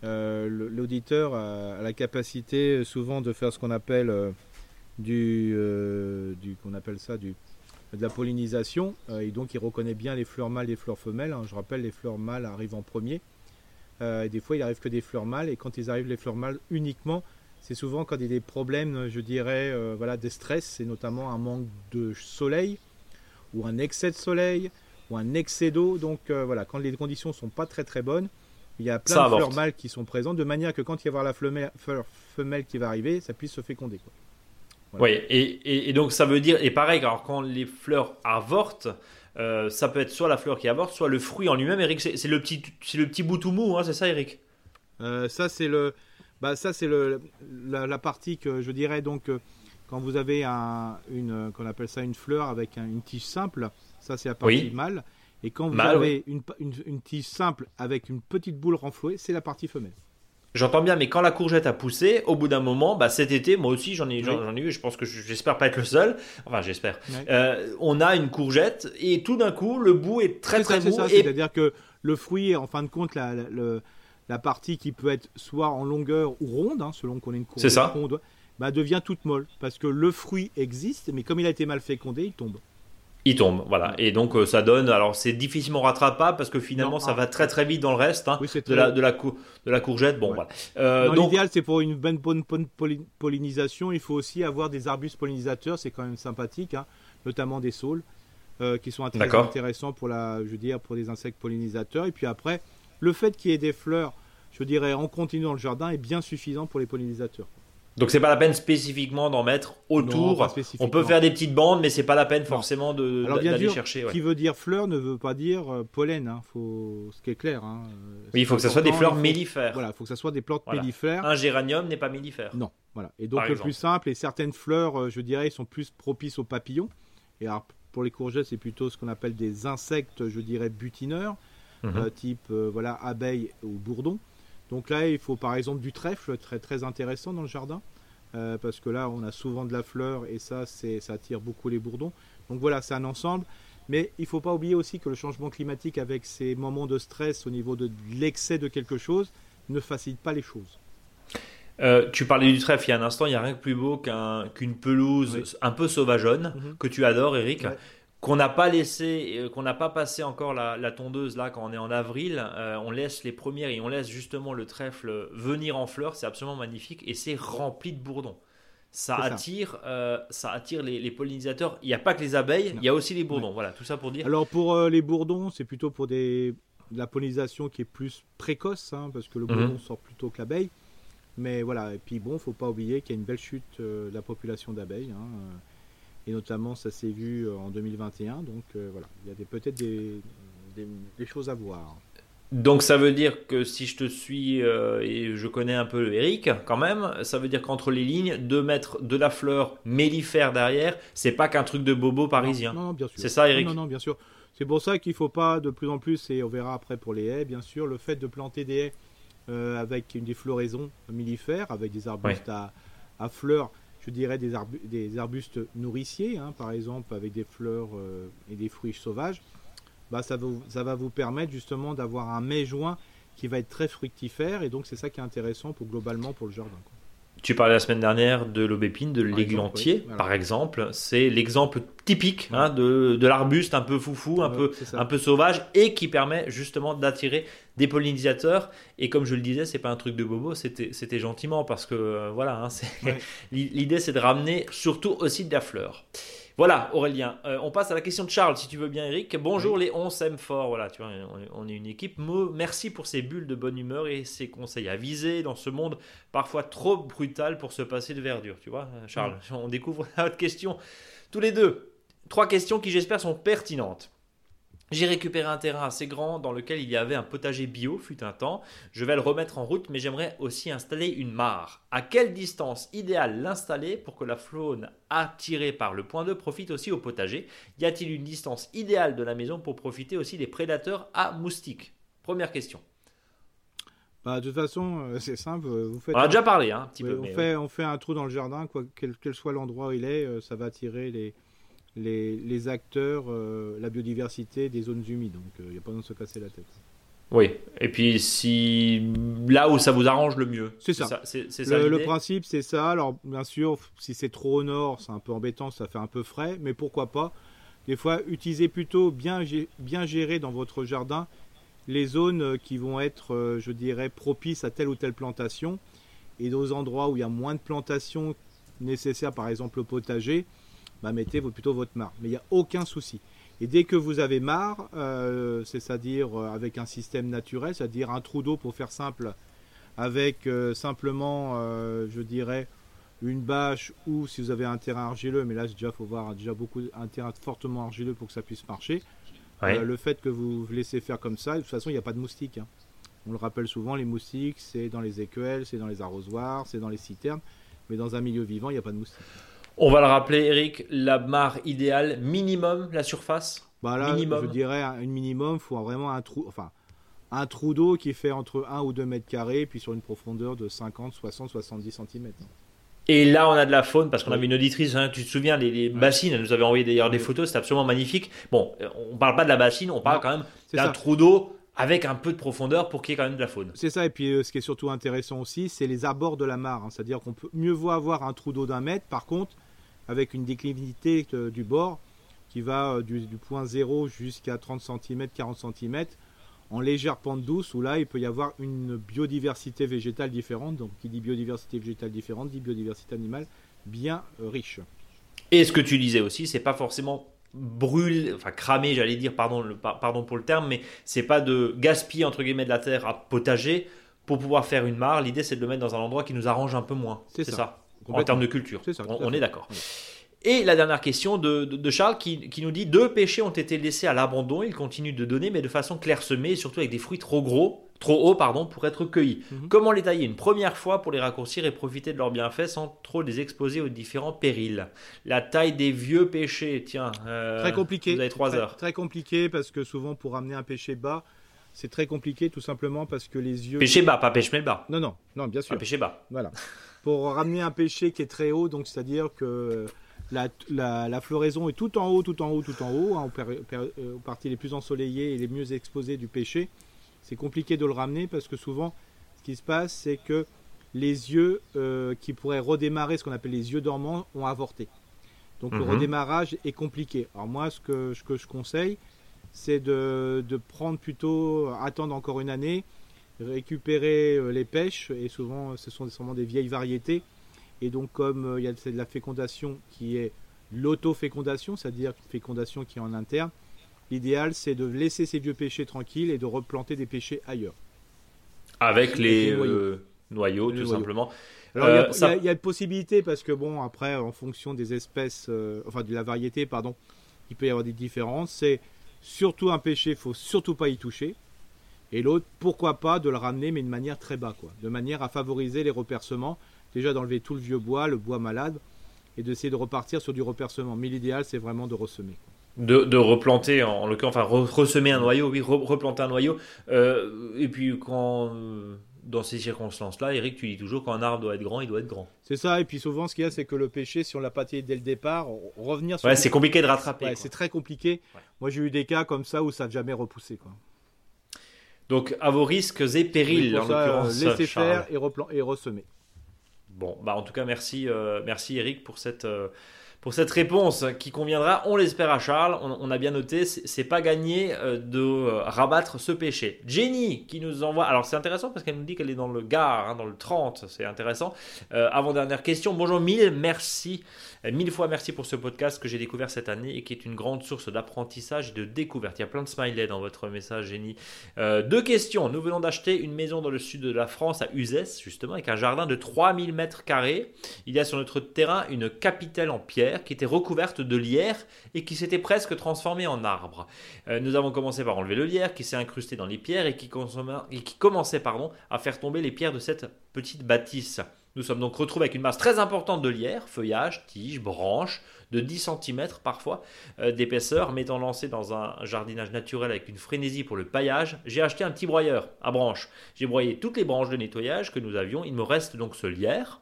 l'auditeur a, la capacité souvent de faire ce qu'on appelle du, du qu'on appelle ça du de la pollinisation euh, et donc il reconnaît bien les fleurs mâles et les fleurs femelles. Hein. Je rappelle, les fleurs mâles arrivent en premier. Euh, et des fois, il arrive que des fleurs mâles et quand ils arrivent les fleurs mâles uniquement, c'est souvent quand il y a des problèmes, je dirais, euh, voilà, des stress, c'est notamment un manque de soleil ou un excès de soleil ou un excès d'eau. Donc voilà, quand les conditions sont pas très très bonnes, il y a plein de fleurs mâles qui sont présentes de manière que quand il y avoir la fleur femelle qui va arriver, ça puisse se féconder. Quoi. Oui, et, donc ça veut dire, et pareil, alors quand les fleurs avortent, euh, ça peut être soit la fleur qui avorte, soit le fruit en lui-même. Eric, c'est le petit, c'est le petit bout mou, hein, c'est ça, Eric? Euh, Ça, c'est le, bah ça c'est le, la, partie que je dirais donc euh, quand vous avez un, une, qu'on appelle ça une fleur avec une tige simple, ça c'est la partie mâle. Et quand vous avez une, une, tige simple avec une petite boule renflouée, c'est la partie femelle. J'entends bien, mais quand la courgette a poussé, au bout d'un moment, bah, cet été, moi aussi j'en ai, j'en, ai eu, je pense que j'espère pas être le seul, enfin j'espère, euh, on a une courgette et tout d'un coup le bout est très très mou. et... C'est-à-dire que le fruit, en fin de compte, la, la, partie qui peut être soit en longueur ou ronde, hein, selon qu'on ait une courgette ronde, bah, devient toute molle. Parce que le fruit existe, mais comme il a été mal fécondé, il tombe. Il tombe, voilà. Et donc euh, ça donne. Alors c'est difficilement rattrapable parce que finalement ça ah. va très très vite dans le reste hein, de, la, de, la de la courgette. Bon, voilà. Euh, L'idéal c'est pour une bonne, bonne, pollinisation, il faut aussi avoir des arbustes pollinisateurs. C'est quand même sympathique, hein, notamment des saules euh, qui sont très intéressants pour la, je veux dire, pour des insectes pollinisateurs. Et puis après, le fait qu'il y ait des fleurs, je dirais, en continu dans le jardin est bien suffisant pour les pollinisateurs. Donc c'est pas la peine spécifiquement d'en mettre autour. On peut faire des petites bandes, mais c'est pas la peine forcément de d'aller chercher. Qui veut dire fleur ne veut pas dire euh, pollen. Hein. Faut... Ce qui est clair. Hein. Oui, il faut que ce soit des fleurs mellifères. Voilà, il faut que ce soit des plantes mellifères. Un géranium n'est pas mellifère. Non, voilà. Et donc le plus simple, et certaines fleurs, euh, je dirais, sont plus propices aux papillons. Et alors, pour les courgettes, c'est plutôt ce qu'on appelle des insectes, je dirais, butineurs, mhm. euh, type voilà abeilles ou bourdons. Donc là, il faut par exemple du trèfle, très, très intéressant dans le jardin, euh, parce que là, on a souvent de la fleur et ça, ça attire beaucoup les bourdons. Donc voilà, c'est un ensemble. Mais il ne faut pas oublier aussi que le changement climatique, avec ces moments de stress au niveau de l'excès de quelque chose, ne facilite pas les choses. Euh, tu parlais du trèfle il y a un instant, il n'y a rien de plus beau qu'une pelouse un peu sauvageonne, mhm. que tu adores, Eric qu'on n'a pas laissé, euh, qu'on n'a pas passé encore la, tondeuse là quand on est en avril. Euh, on laisse les premières et on laisse justement le trèfle venir en fleurs. C'est absolument magnifique et c'est rempli de bourdons. Ça attire, euh, ça. attire les, pollinisateurs. Il n'y a pas que les abeilles, il y a aussi les bourdons. Voilà, tout ça pour dire. Alors pour les bourdons, c'est plutôt pour des, la pollinisation qui est plus précoce, hein, parce que le mhm. bourdon sort plutôt que l'abeille. Mais voilà, et puis bon, faut pas oublier qu'il y a une belle chute de la population d'abeilles. Hein, et notamment ça s'est vu euh, en 2021. Donc euh, voilà, il y a peut-être des, des, choses à voir. Donc ça veut dire que si je te suis euh, et je connais un peu Eric quand même, ça veut dire qu'entre les lignes, de mettre de la fleur mellifère derrière, c'est pas qu'un truc de bobo parisien. Non, non, bien sûr. C'est ça Eric Non, non, bien sûr. C'est pour ça qu'il faut pas de plus en plus, et on verra après pour les haies, bien sûr, le fait de planter des haies avec une des floraisons mellifères, avec des arbustes à, à fleurs, je dirais des, arbustes nourriciers, hein, par exemple avec des fleurs euh, et des fruits sauvages, bah, ça, ça va vous permettre justement d'avoir un mai-juin qui va être très fructifère et donc c'est ça qui est intéressant pour globalement pour le jardin. Tu parlais la semaine dernière de l'aubépine, de l'églantier, par exemple. C'est l'exemple typique hein, de, de l'arbuste un peu foufou, un, peu, un peu sauvage, et qui permet justement d'attirer des pollinisateurs. Et comme je le disais, c'est pas un truc de bobo, c'était gentiment, parce que euh, voilà, hein, l'idée c'est de ramener surtout aussi de la fleur. Voilà, Aurélien. Euh, on passe à la question de Charles, si tu veux bien, Eric. Bonjour, les 11 s'aiment fort. Voilà, tu vois, on est une équipe. merci pour ces bulles de bonne humeur et ces conseils avisés dans ce monde parfois trop brutal pour se passer de verdure. Tu vois, Charles, on découvre la question tous les deux. Trois questions qui, j'espère, sont pertinentes. J'ai récupéré un terrain assez grand dans lequel il y avait un potager bio, fut un temps. Je vais le remettre en route, mais j'aimerais aussi installer une mare. À quelle distance idéale l'installer pour que la faune attirée par le point 2 profite aussi au potager? Y a-t-il une distance idéale de la maison pour profiter aussi des prédateurs à moustiques? Première question. Bah, de toute façon, euh, c'est simple. Vous faites on a déjà parlé hein, un petit peu. On, fait, on fait un trou dans le jardin, quoi, quel, quel soit l'endroit où il est, euh, ça va attirer les, les, acteurs, euh, la biodiversité des zones humides. Donc il euh, n'y a pas besoin de se casser la tête. Oui, et puis si là où ça vous arrange le mieux. C'est ça. le, principe, c'est ça. Alors bien sûr, si c'est trop au nord, c'est un peu embêtant, ça fait un peu frais, mais pourquoi pas Des fois, utilisez plutôt bien, bien gérer dans votre jardin les zones euh, qui vont être, je dirais, propices à telle ou telle plantation. Et dans endroits où il y a moins de plantations nécessaires, par exemple au potager, bah, mettez plutôt votre marre. Mais il n'y a aucun souci. Et dès que vous avez marre, euh, c'est-à-dire euh, avec un système naturel, c'est-à-dire un trou d'eau pour faire simple, avec euh, simplement, je dirais, une bâche ou si vous avez un terrain argileux, mais là déjà faut voir déjà beaucoup un terrain fortement argileux pour que ça puisse marcher. le fait que vous laissez faire comme ça, de toute façon il n'y a pas de moustiques. Hein. On le rappelle souvent, les moustiques c'est dans les écuelles, c'est dans les arrosoirs, c'est dans les citernes, mais dans un milieu vivant il n'y a pas de moustiques. On va le rappeler, Eric, la mare idéale, minimum la surface? Bah là, Je dirais un minimum, il faut vraiment un trou, enfin, un trou d'eau qui fait entre 1 ou 2 mètres carrés, puis sur une profondeur de 50, 60, 70 cm. Et là, on a de la faune parce qu'on avait une auditrice, hein, tu te souviens, les, bassines, elle nous avait envoyé d'ailleurs des photos, c'était absolument magnifique. Bon, on parle pas de la bassine, on parle quand même d'un trou d'eau avec un peu de profondeur pour qu'il y ait quand même de la faune. C'est ça, et puis euh, ce qui est surtout intéressant aussi, c'est les abords de la mare. Hein. C'est-à-dire qu'on peut mieux vaut avoir un trou d'eau d'un mètre, par contre, avec une déclivité du bord qui va du, du point 0 jusqu'à 30 cm, 40 cm, en légère pente douce, où là, il peut y avoir une biodiversité végétale différente. Donc, qui dit biodiversité végétale différente, dit biodiversité animale bien riche. Et ce que tu disais aussi, c'est pas forcément brûler, enfin cramer, j'allais dire, pardon, le, pardon pour le terme, mais c'est pas de gaspiller entre guillemets de la terre à potager pour pouvoir faire une mare. L'idée, c'est de le mettre dans un endroit qui nous arrange un peu moins. C'est ça. En termes de culture. Ça, on, est d'accord. Et la dernière question de, Charles qui, nous dit Deux péchés ont été laissés à l'abandon, ils continuent de donner, mais de façon clairsemée, et surtout avec des fruits trop gros, trop hauts pardon, pour être cueillis. Mhm. Comment les tailler une première fois pour les raccourcir et profiter de leurs bienfaits sans trop les exposer aux différents périls? La taille des vieux péchés, tiens. Euh, très compliqué. Vous avez trois heures. Très compliqué parce que souvent pour amener un péché bas, c'est très compliqué tout simplement parce que les yeux. Péché bas, pas pêche bas. Non, non, non, bien sûr. Un péché bas. Voilà. Pour ramener un péché qui est très haut, donc c'est-à-dire que la, floraison est tout en haut, tout en haut, tout en haut, hein, euh, aux, parties les plus ensoleillées et les mieux exposées du pêcher. C'est compliqué de le ramener parce que souvent, ce qui se passe, c'est que les yeux euh, qui pourraient redémarrer, ce qu'on appelle les yeux dormants, ont avorté. Donc le mhm. redémarrage est compliqué. Alors moi, ce que, je conseille, c'est de, prendre plutôt, attendre encore une année, récupérer euh, les pêches, et souvent ce sont sûrement des vieilles variétés, et donc, comme euh, il y a de la fécondation qui est l'auto-fécondation, c'est-à-dire une fécondation qui est en interne, l'idéal c'est de laisser ces vieux pêchers tranquilles et de replanter des pêchers ailleurs. Avec les, noyaux, tout simplement. Alors, il, y a, euh, il, y a, une possibilité parce que, bon, après, en fonction des espèces, euh, enfin de la variété, pardon, il peut y avoir des différences. C'est surtout un pêcher, il faut surtout pas y toucher. Et l'autre, pourquoi pas de le ramener, mais de manière très bas, quoi, de manière à favoriser les repercements déjà d'enlever tout le vieux bois, le bois malade, et d'essayer de repartir sur du repercement. Mais l'idéal, c'est vraiment de ressemer. De, replanter, en, l'occurrence, enfin ressemer un noyau, oui, replanter un noyau. Euh, et puis quand, euh, dans ces circonstances-là, Eric, tu dis toujours qu'un arbre doit être grand, il doit être grand. C'est ça, et puis souvent ce qu'il y a, c'est que le péché, si on l'a pas dès le départ, revenir sur. Ouais, c'est compliqué de rattraper. c'est très compliqué. Moi, j'ai eu des cas comme ça où ça n'a jamais repoussé. Quoi. Donc, à vos risques et périls, en l'occurrence. Laissez faire et, et ressemer. Bon, bah en tout cas, merci, euh, merci Eric pour cette, euh, pour cette réponse qui conviendra, on l'espère à Charles. On, a bien noté, c'est pas gagné euh, de rabattre ce péché. Jenny qui nous envoie, alors c'est intéressant parce qu'elle nous dit qu'elle est dans le Gard, hein, dans le 30, c'est intéressant. avant dernière question, bonjour mille, merci euh, mille fois merci pour ce podcast que j'ai découvert cette année et qui est une grande source d'apprentissage et de découverte. Il y a plein de smileys dans votre message, génie. Euh, deux questions. Nous venons d'acheter une maison dans le sud de la France, à Uzès, justement, avec un jardin de 3000 mètres carrés. Il y a sur notre terrain une capitale en pierre qui était recouverte de lierre et qui s'était presque transformée en arbre. Euh, nous avons commencé par enlever le lierre qui s'est incrusté dans les pierres et qui, et qui commençait à faire tomber les pierres de cette petite bâtisse. Nous sommes donc retrouvés avec une masse très importante de lierre, feuillage, tiges, branches, de 10 cm parfois euh, d'épaisseur, m'étant lancé dans un jardinage naturel avec une frénésie pour le paillage, j'ai acheté un petit broyeur à branches. J'ai broyé toutes les branches de nettoyage que nous avions, il me reste donc ce lierre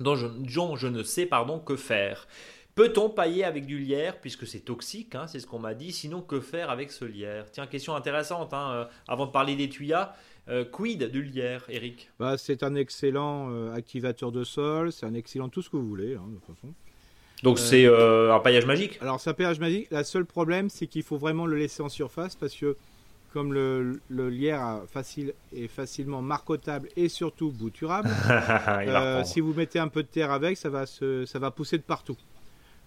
dont je, ne sais que faire. Peut-on pailler avec du lierre puisque c'est toxique, hein, c'est ce qu'on m'a dit. Sinon, que faire avec ce lierre? Tiens, question intéressante. Hein, euh, avant de parler des tuyas, euh, quid du lierre, Eric? Bah, C'est un excellent euh, activateur de sol, c'est un excellent tout ce que vous voulez, hein, de toute façon. Donc c'est euh, un paillage magique? Alors c'est un paillage magique. Le seul problème, c'est qu'il faut vraiment le laisser en surface parce que comme le, lierre facile, est facilement marcotable et surtout bouturable, si vous mettez un peu de terre avec, ça va, se, ça va pousser de partout.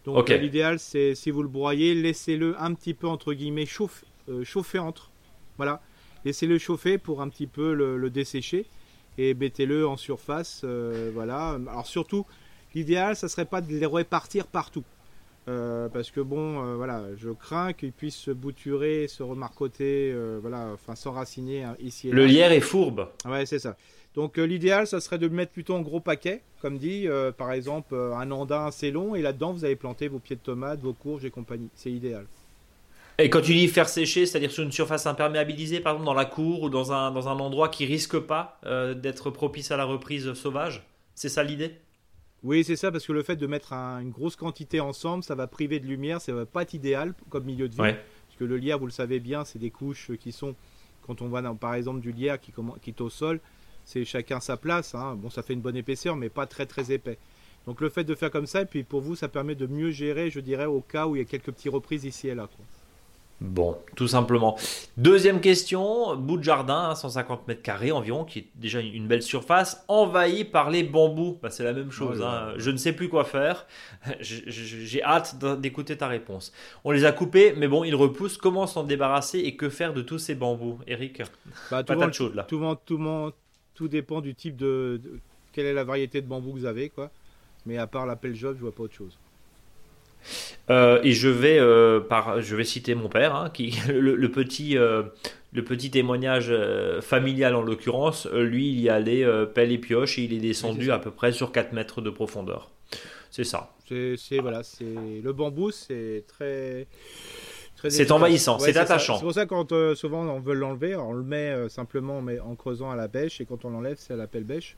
Donc l'idéal, c'est si vous le broyez, laissez-le un petit peu entre guillemets chauffer, chauffer entre. Voilà. Laissez-le chauffer pour un petit peu le, dessécher et mettez-le en surface. Euh, voilà. Alors surtout, l'idéal, ça serait pas de les répartir partout. Euh, parce que bon, euh, voilà, je crains qu'ils puissent se bouturer, se remarcoter, voilà, enfin s'enraciner hein, ici. Et le lierre est fourbe. Ouais, c'est ça. Donc l'idéal, ça serait de le mettre plutôt en gros paquet, comme dit, par exemple, un andin assez long, et là-dedans, vous allez planter vos pieds de tomates, vos courges et compagnie. C'est idéal. Et quand tu dis faire sécher, c'est-à-dire sur une surface imperméabilisée, par exemple dans la cour ou dans un, dans un endroit qui risque pas euh, d'être propice à la reprise sauvage, c'est ça l'idée? Oui, c'est ça, parce que le fait de mettre une grosse quantité ensemble, ça va priver de lumière, ça va pas être idéal comme milieu de vie. Parce que le lierre, vous le savez bien, c'est des couches qui sont, quand on voit par exemple du lierre qui, qui est au sol, c'est chacun sa place. Hein. Bon, ça fait une bonne épaisseur, mais pas très très épais. Donc le fait de faire comme ça, et puis pour vous, ça permet de mieux gérer, je dirais, au cas où il y a quelques petites reprises ici et là. Quoi. Bon, tout simplement. Deuxième question, bout de jardin, 150 hein, mètres carrés environ, qui est déjà une belle surface, envahi par les bambous. Bah, c'est la même chose. hein. Je ne sais plus quoi faire. J'ai hâte d'écouter ta réponse. On les a coupés, mais bon, ils repoussent. Comment s'en débarrasser et que faire de tous ces bambous, Eric? Bah, Pas de choses là. Tout, tout, tout, dépend du type de, Quelle est la variété de bambou que vous avez, quoi. Mais à part l'appel job, je vois pas autre chose. Euh, et je vais, euh, par, je vais citer mon père, hein, qui, le, petit, euh, le petit témoignage familial en l'occurrence, lui il y allait pelle et pioche et il est descendu à peu près sur 4 mètres de profondeur. C'est ça. C'est voilà, c'est le bambou, c'est très. c'est envahissant, c'est attachant. C'est pour ça que quand souvent on veut l'enlever, on le met simplement mais en creusant à la bêche et quand on l'enlève, c'est à la pelle bêche.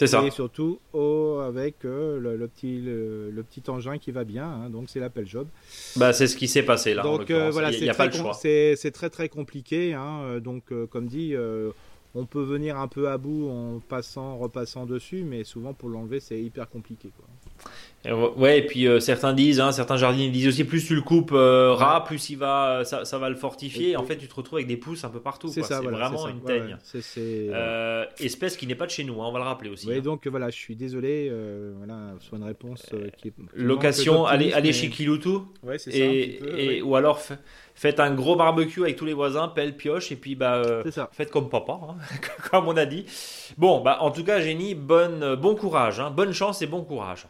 C'est ça. Et surtout oh, avec euh, le, petit, le, petit engin qui va bien, hein, donc c'est l'Apple Job. Bah, c'est ce qui s'est passé là. Donc euh, voilà, il n'y a, pas le choix. C'est très très compliqué. Hein, euh, donc comme dit, on peut venir un peu à bout en passant, repassant dessus, mais souvent pour l'enlever c'est hyper compliqué. Quoi. Ouais, et puis euh, certains disent, hein, certains jardiniers disent aussi, plus tu le coupes euh, ras, plus il va, ça, ça, va le fortifier. en fait, tu te retrouves avec des pousses un peu partout. C'est vraiment une teigne. Euh, espèce qui n'est pas de chez nous, hein, on va le rappeler aussi. Oui, hein. donc voilà, je suis désolé. voilà, soit une réponse qui est. Location, allez, allez chez Kiloutou. Ouais, c'est ça. Et, Ou alors faites un gros barbecue avec tous les voisins, pelle, pioche, et puis bah, faites comme papa, comme on a dit. Bon, bah en tout cas, Génie, bonne, bon courage, bonne chance et bon courage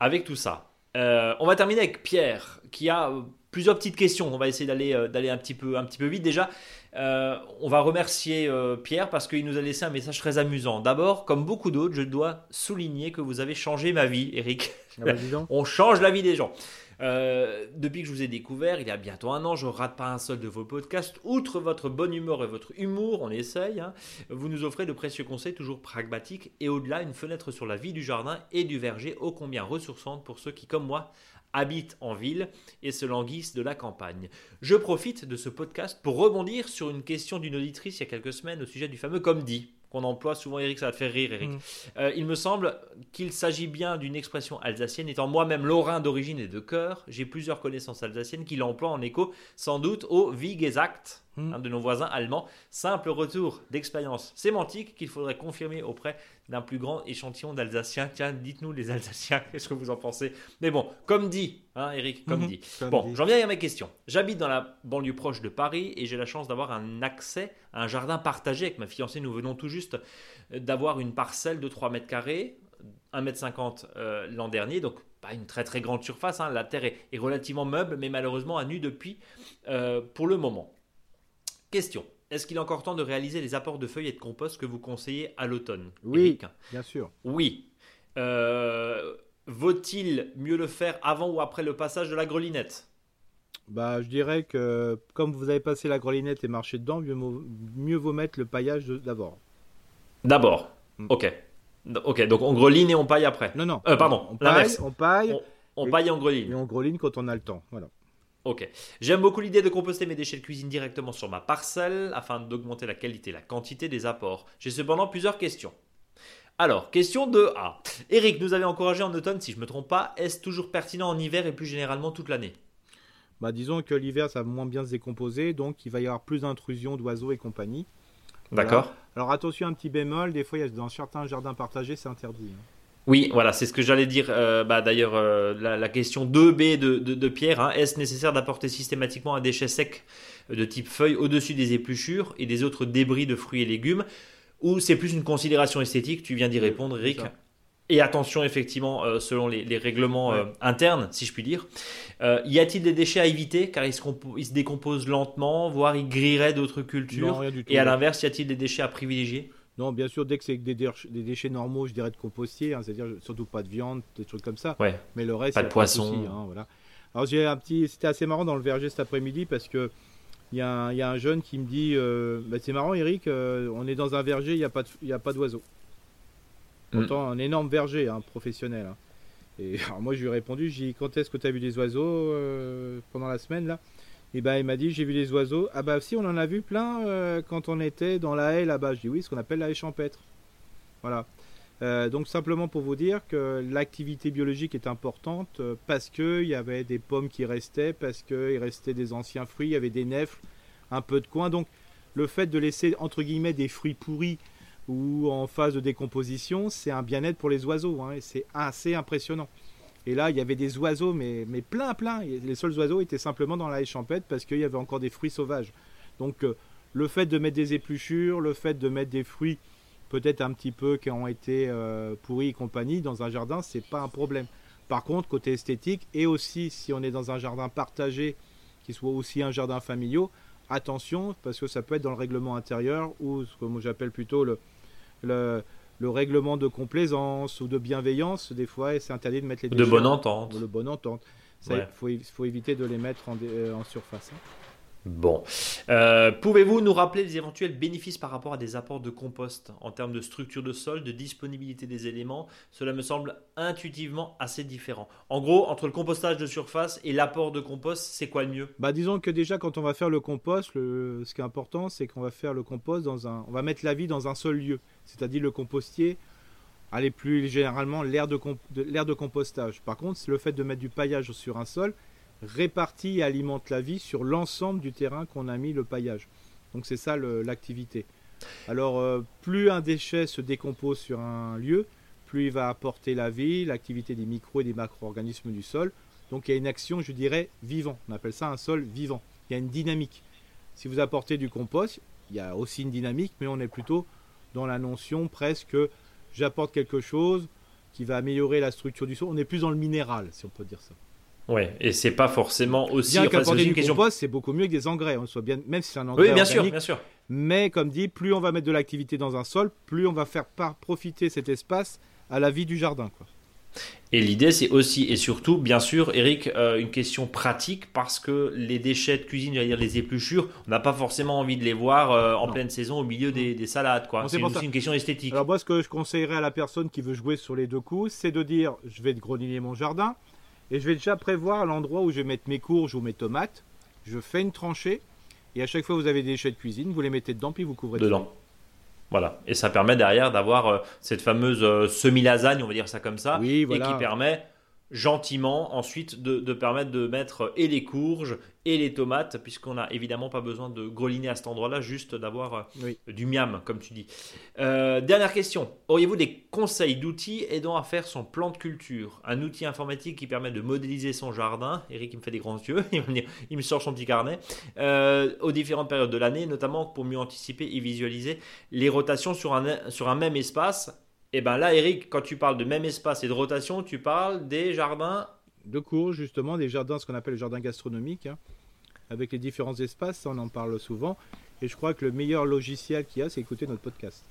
avec tout ça. Euh, on va terminer avec Pierre, qui a euh, plusieurs petites questions. On va essayer d'aller euh, d'aller un petit peu un petit peu vite déjà. on va remercier Pierre parce qu'il nous a laissé un message très amusant. D'abord, comme beaucoup d'autres, je dois souligner que vous avez changé ma vie, Eric. Ah bah, on change la vie des gens. Euh, depuis que je vous ai découvert, il y a bientôt un an, je ne rate pas un seul de vos podcasts. Outre votre bonne humeur et votre humour, on essaye, hein, vous nous offrez de précieux conseils toujours pragmatiques et au-delà une fenêtre sur la vie du jardin et du verger ô combien ressourçante pour ceux qui, comme moi, habitent en ville et se languissent de la campagne. Je profite de ce podcast pour rebondir sur une question d'une auditrice il y a quelques semaines au sujet du fameux comme dit qu'on emploie souvent, Eric, ça va te faire rire, Eric. Mm. Euh, il me semble qu'il s'agit bien d'une expression alsacienne. Étant moi-même lorrain d'origine et de cœur, j'ai plusieurs connaissances alsaciennes qui l'emploient en écho, sans doute, au Wie gesagt Hmm. de nos voisins allemands. Simple retour d'expérience sémantique qu'il faudrait confirmer auprès d'un plus grand échantillon d'Alsaciens. Tiens, dites-nous les Alsaciens, qu'est-ce que vous en pensez? Mais bon, comme dit, hein, Eric, comme hmm. dit. bon, j'en viens à mes questions. J'habite dans la banlieue proche de Paris et j'ai la chance d'avoir un accès à un jardin partagé avec ma fiancée. Nous venons tout juste d'avoir une parcelle de 3 mètres carrés, 1 mètre 50 euh, l'an dernier, donc pas une très très grande surface. Hein. La terre est, relativement meuble, mais malheureusement à nu depuis euh, pour le moment. Question. Est-ce qu'il est encore temps de réaliser les apports de feuilles et de compost que vous conseillez à l'automne Oui, bien sûr. Oui. Euh, vaut-il mieux le faire avant ou après le passage de la grelinette? Bah, je dirais que comme vous avez passé la grelinette et marché dedans, mieux, vaut mettre le paillage d'abord. D'abord. Mm. Ok. Ok, donc on greline et on paille après. Non, non. Euh, pardon. On paille, on paille. On, paille et on greline. Et on greline quand on a le temps. Voilà. Ok. J'aime beaucoup l'idée de composter mes déchets de cuisine directement sur ma parcelle afin d'augmenter la qualité et la quantité des apports. J'ai cependant plusieurs questions. Alors, question 2A. Eric nous avait encouragé en automne, si je ne me trompe pas, est-ce toujours pertinent en hiver et plus généralement toute l'année? Bah, Disons que l'hiver, ça va moins bien se décomposer, donc il va y avoir plus d'intrusion d'oiseaux et compagnie. D'accord. Alors attention, un petit bémol, des fois, dans certains jardins partagés, c'est interdit. Hein. Oui, voilà, c'est ce que j'allais dire. Euh, bah, D'ailleurs, euh, la, question 2B de, Pierre, hein, est-ce nécessaire d'apporter systématiquement un déchet sec de type feuille au-dessus des épluchures et des autres débris de fruits et légumes? Ou c'est plus une considération esthétique? Tu viens d'y répondre, Rick. Et attention, effectivement, euh, selon les, règlements internes, si je puis dire. y a-t-il des déchets à éviter? Car ils se, ils se décomposent lentement, voire ils grilleraient d'autres cultures. Et à l'inverse, y a-t-il des déchets à privilégier? Non, bien sûr, dès que c'est des, déchets normaux, je dirais de compostier, hein, c'est-à-dire surtout pas de viande, des trucs comme ça. Ouais. Mais le reste, pas de poisson. Hein, voilà. Alors j'ai un petit, c'était assez marrant dans le verger cet après-midi parce que il y, a un jeune qui me dit, euh, bah, c'est marrant, Eric, euh, on est dans un verger, il n'y a pas, a pas d'oiseaux. Mm. Pourtant, un énorme verger, hein, professionnel. Et alors moi, je lui ai répondu, j'ai dit, quand est-ce que tu as vu des oiseaux euh, pendant la semaine là? Et ben il m'a dit j'ai vu les oiseaux. Ah bah si on en a vu plein euh, quand on était dans la haie là-bas. Je dis oui, ce qu'on appelle la haie champêtre. Voilà. Euh, donc simplement pour vous dire que l'activité biologique est importante euh, parce qu'il y avait des pommes qui restaient, parce qu'il restait des anciens fruits, il y avait des nefles, un peu de coin. Donc le fait de laisser entre guillemets des fruits pourris ou en phase de décomposition, c'est un bien-être pour les oiseaux. Hein, et c'est assez impressionnant. Et là, il y avait des oiseaux, mais, mais plein, plein. les seuls oiseaux étaient simplement dans la haie champêtre parce qu'il y avait encore des fruits sauvages. Donc euh, le fait de mettre des épluchures, le fait de mettre des fruits peut-être un petit peu qui ont été euh, pourris et compagnie dans un jardin, c'est pas un problème. Par contre, côté esthétique, et aussi si on est dans un jardin partagé, qui soit aussi un jardin familial, attention, parce que ça peut être dans le règlement intérieur, ou ce que j'appelle plutôt le, le, règlement de complaisance ou de bienveillance, des fois, c'est interdit de mettre les De bonne entente. De bonne entente. Il faut, éviter de les mettre en, euh, en surface. Hein. Bon. Euh, pouvez-vous nous rappeler les éventuels bénéfices par rapport à des apports de compost en termes de structure de sol, de disponibilité des éléments? Cela me semble intuitivement assez différent. En gros, entre le compostage de surface et l'apport de compost, c'est quoi le mieux? Bah disons que déjà quand on va faire le compost, ce qui est important, c'est qu'on va faire le compost dans un, on va mettre la vie dans un seul lieu, c'est-à-dire le compostier. Allez plus généralement l'air de, l'air de compostage. Par contre, le fait de mettre du paillage sur un sol répartit et alimente la vie sur l'ensemble du terrain qu'on a mis le paillage. Donc c'est ça l'activité. Alors euh, plus un déchet se décompose sur un lieu, plus il va apporter la vie, l'activité des micro et des macro-organismes du sol. Donc il y a une action, je dirais, vivant. On appelle ça un sol vivant. Il y a une dynamique. Si vous apportez du compost, il y a aussi une dynamique, mais on est plutôt dans la notion presque j'apporte quelque chose qui va améliorer la structure du sol. On est plus dans le minéral, si on peut dire ça. Ouais, et c'est pas forcément aussi. Bien enfin, du question... compost, c'est beaucoup mieux que des engrais. On soit bien, même si c'est un engrais. Oui, bien sûr, bien sûr. Mais comme dit, plus on va mettre de l'activité dans un sol, plus on va faire profiter cet espace à la vie du jardin, quoi. Et l'idée, c'est aussi et surtout, bien sûr, Eric, euh, une question pratique parce que les déchets de cuisine, j'allais dire les épluchures, on n'a pas forcément envie de les voir euh, en pleine saison au milieu des, salades. Quoi. C'est aussi une question esthétique. Alors moi, ce que je conseillerais à la personne qui veut jouer sur les deux coups, c'est de dire, je vais grenouiller mon jardin, et je vais déjà prévoir l'endroit où je vais mettre mes courges ou mes tomates. Je fais une tranchée. Et à chaque fois que vous avez des déchets de cuisine, vous les mettez dedans puis vous couvrez dedans. Voilà. Et ça permet derrière d'avoir euh, cette fameuse euh, semi-lasagne, on va dire ça comme ça. Oui, Et qui permet gentiment ensuite de, permettre de mettre et les courges et les tomates, puisqu'on n'a évidemment pas besoin de greliner à cet endroit-là, juste d'avoir euh, du miam, comme tu dis. Euh, dernière question. Auriez-vous des conseils d'outils aidant à faire son plan de culture? Un outil informatique qui permet de modéliser son jardin. Eric, il me fait des grands yeux, il me sort son petit carnet. Euh, aux différentes périodes de l'année, notamment pour mieux anticiper et visualiser les rotations sur un, sur un même espace et eh bien là, Eric, quand tu parles de même espace et de rotation, tu parles des jardins de cours, justement, des jardins, ce qu'on appelle les jardins gastronomiques, hein. avec les différents espaces, on en parle souvent. Et je crois que le meilleur logiciel qu'il y a, c'est écouter notre podcast.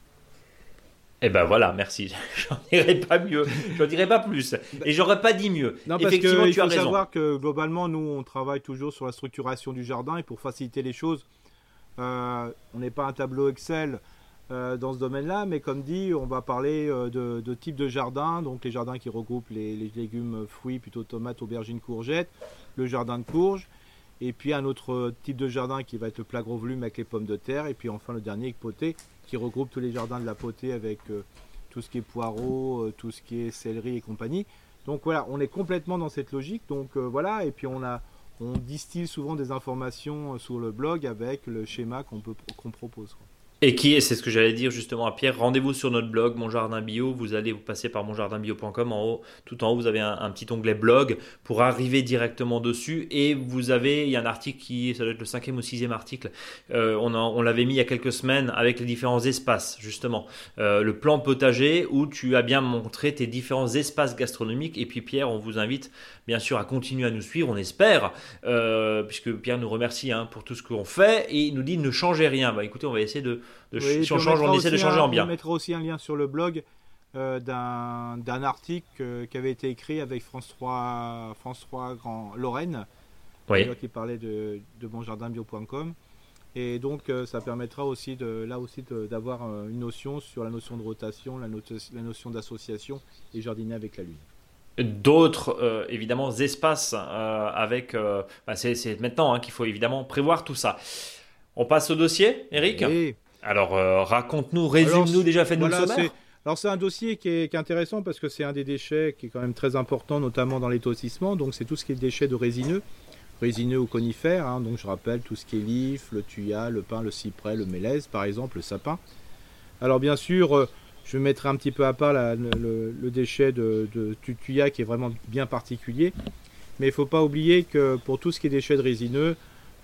Eh ben voilà, merci. J'en dirais pas mieux. J'en dirais pas plus. Et j'aurais pas dit mieux. Non, parce Effectivement, que, il faut savoir que globalement, nous, on travaille toujours sur la structuration du jardin et pour faciliter les choses, euh, on n'est pas un tableau Excel euh, dans ce domaine-là, mais comme dit, on va parler euh, de, de type de jardin, donc les jardins qui regroupent les, légumes, fruits, plutôt tomates, aubergines, courgettes, le jardin de courges, et puis un autre type de jardin qui va être le plat gros volume avec les pommes de terre, et puis enfin le dernier poté qui regroupe tous les jardins de la potée avec euh, tout ce qui est poireaux, tout ce qui est céleri et compagnie. Donc voilà, on est complètement dans cette logique. Donc voilà, et puis on a on distille souvent des informations sur le blog avec le schéma qu'on qu'on propose. Et qui est, c'est ce que j'allais dire justement à Pierre, rendez-vous sur notre blog Mon Jardin Bio, vous allez vous passer par monjardinbio.com en haut, tout en haut vous avez un, petit onglet blog pour arriver directement dessus. Et vous avez, il y a un article qui, ça doit être le cinquième ou sixième article, euh, on, on l'avait mis il y a quelques semaines avec les différents espaces justement, euh, le plan potager où tu as bien montré tes différents espaces gastronomiques. Et puis Pierre, on vous invite bien sûr à continuer à nous suivre, on espère, euh, puisque Pierre nous remercie hein, pour tout ce qu'on fait. Et il nous dit ne changez rien. Bah écoutez, on va essayer de si on change, on essaie de changer en bien. On mettra aussi un lien sur le blog euh, d'un article euh, qui avait été écrit avec France 3, France 3 Grand Lorraine, qui parlait de, de bonjardinbio.com. Et donc, euh, ça permettra aussi de, là aussi d'avoir une notion sur la notion de rotation, la, la notion d'association et jardiner avec la lune d'autres évidemment espaces avec bah, c'est maintenant hein, qu'il faut évidemment prévoir tout ça on passe au dossier Eric? Oui. Alors, euh, raconte-nous, résume-nous déjà, fais-nous le sommaire. Alors c'est un dossier qui est, intéressant parce que c'est un des déchets qui est quand même très important, notamment dans l'étossissement. Donc c'est tout ce qui est déchets de résineux, résineux ou conifères. Hein. donc je rappelle tout ce qui est l'if, le tuya, le pin, le cyprès, le mélèze par exemple, le sapin. Alors bien sûr, euh, je mettrai un petit peu à part le, déchet de, de, tuya qui est vraiment bien particulier. Mais il ne faut pas oublier que pour tout ce qui est déchets de résineux,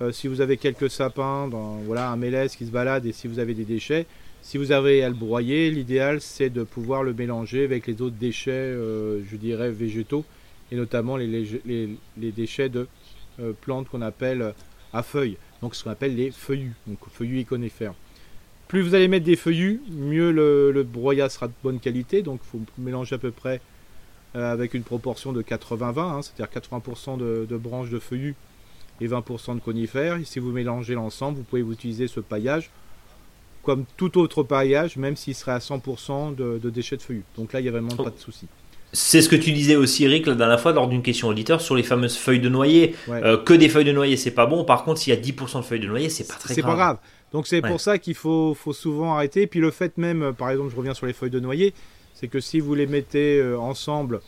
euh, si vous avez quelques sapins, voilà, un mélèze qui se balade et si vous avez des déchets, si vous avez à le broyer, l'idéal c'est de pouvoir le mélanger avec les autres déchets, euh, je dirais végétaux, et notamment les, déchets de euh, plantes qu'on appelle à feuilles, donc ce qu'on appelle les feuillus, donc feuillus et conifères. Plus vous allez mettre des feuillus, mieux le, broyat sera de bonne qualité, donc il faut mélanger à peu près avec une proportion de 80-20, hein, c'est-à-dire 80%, de, de, branches de feuillus et 20% de conifères. Et si vous mélangez l'ensemble, vous pouvez utiliser ce paillage comme tout autre paillage, même s'il serait à 100% de, déchets de feuillus. Donc là, il n'y a vraiment pas de souci. C'est ce que tu disais aussi, Eric, la dernière fois, lors d'une question auditeur sur les fameuses feuilles de noyer. Euh, que des feuilles de noyer, c'est pas bon. Par contre, s'il y a 10% de feuilles de noyer, c'est pas très grave. C'est pas grave. Donc c'est pour ça qu'il faut, faut, souvent arrêter. Puis le fait même, euh, par exemple, je reviens sur les feuilles de noyer, c'est que si vous les mettez euh, ensemble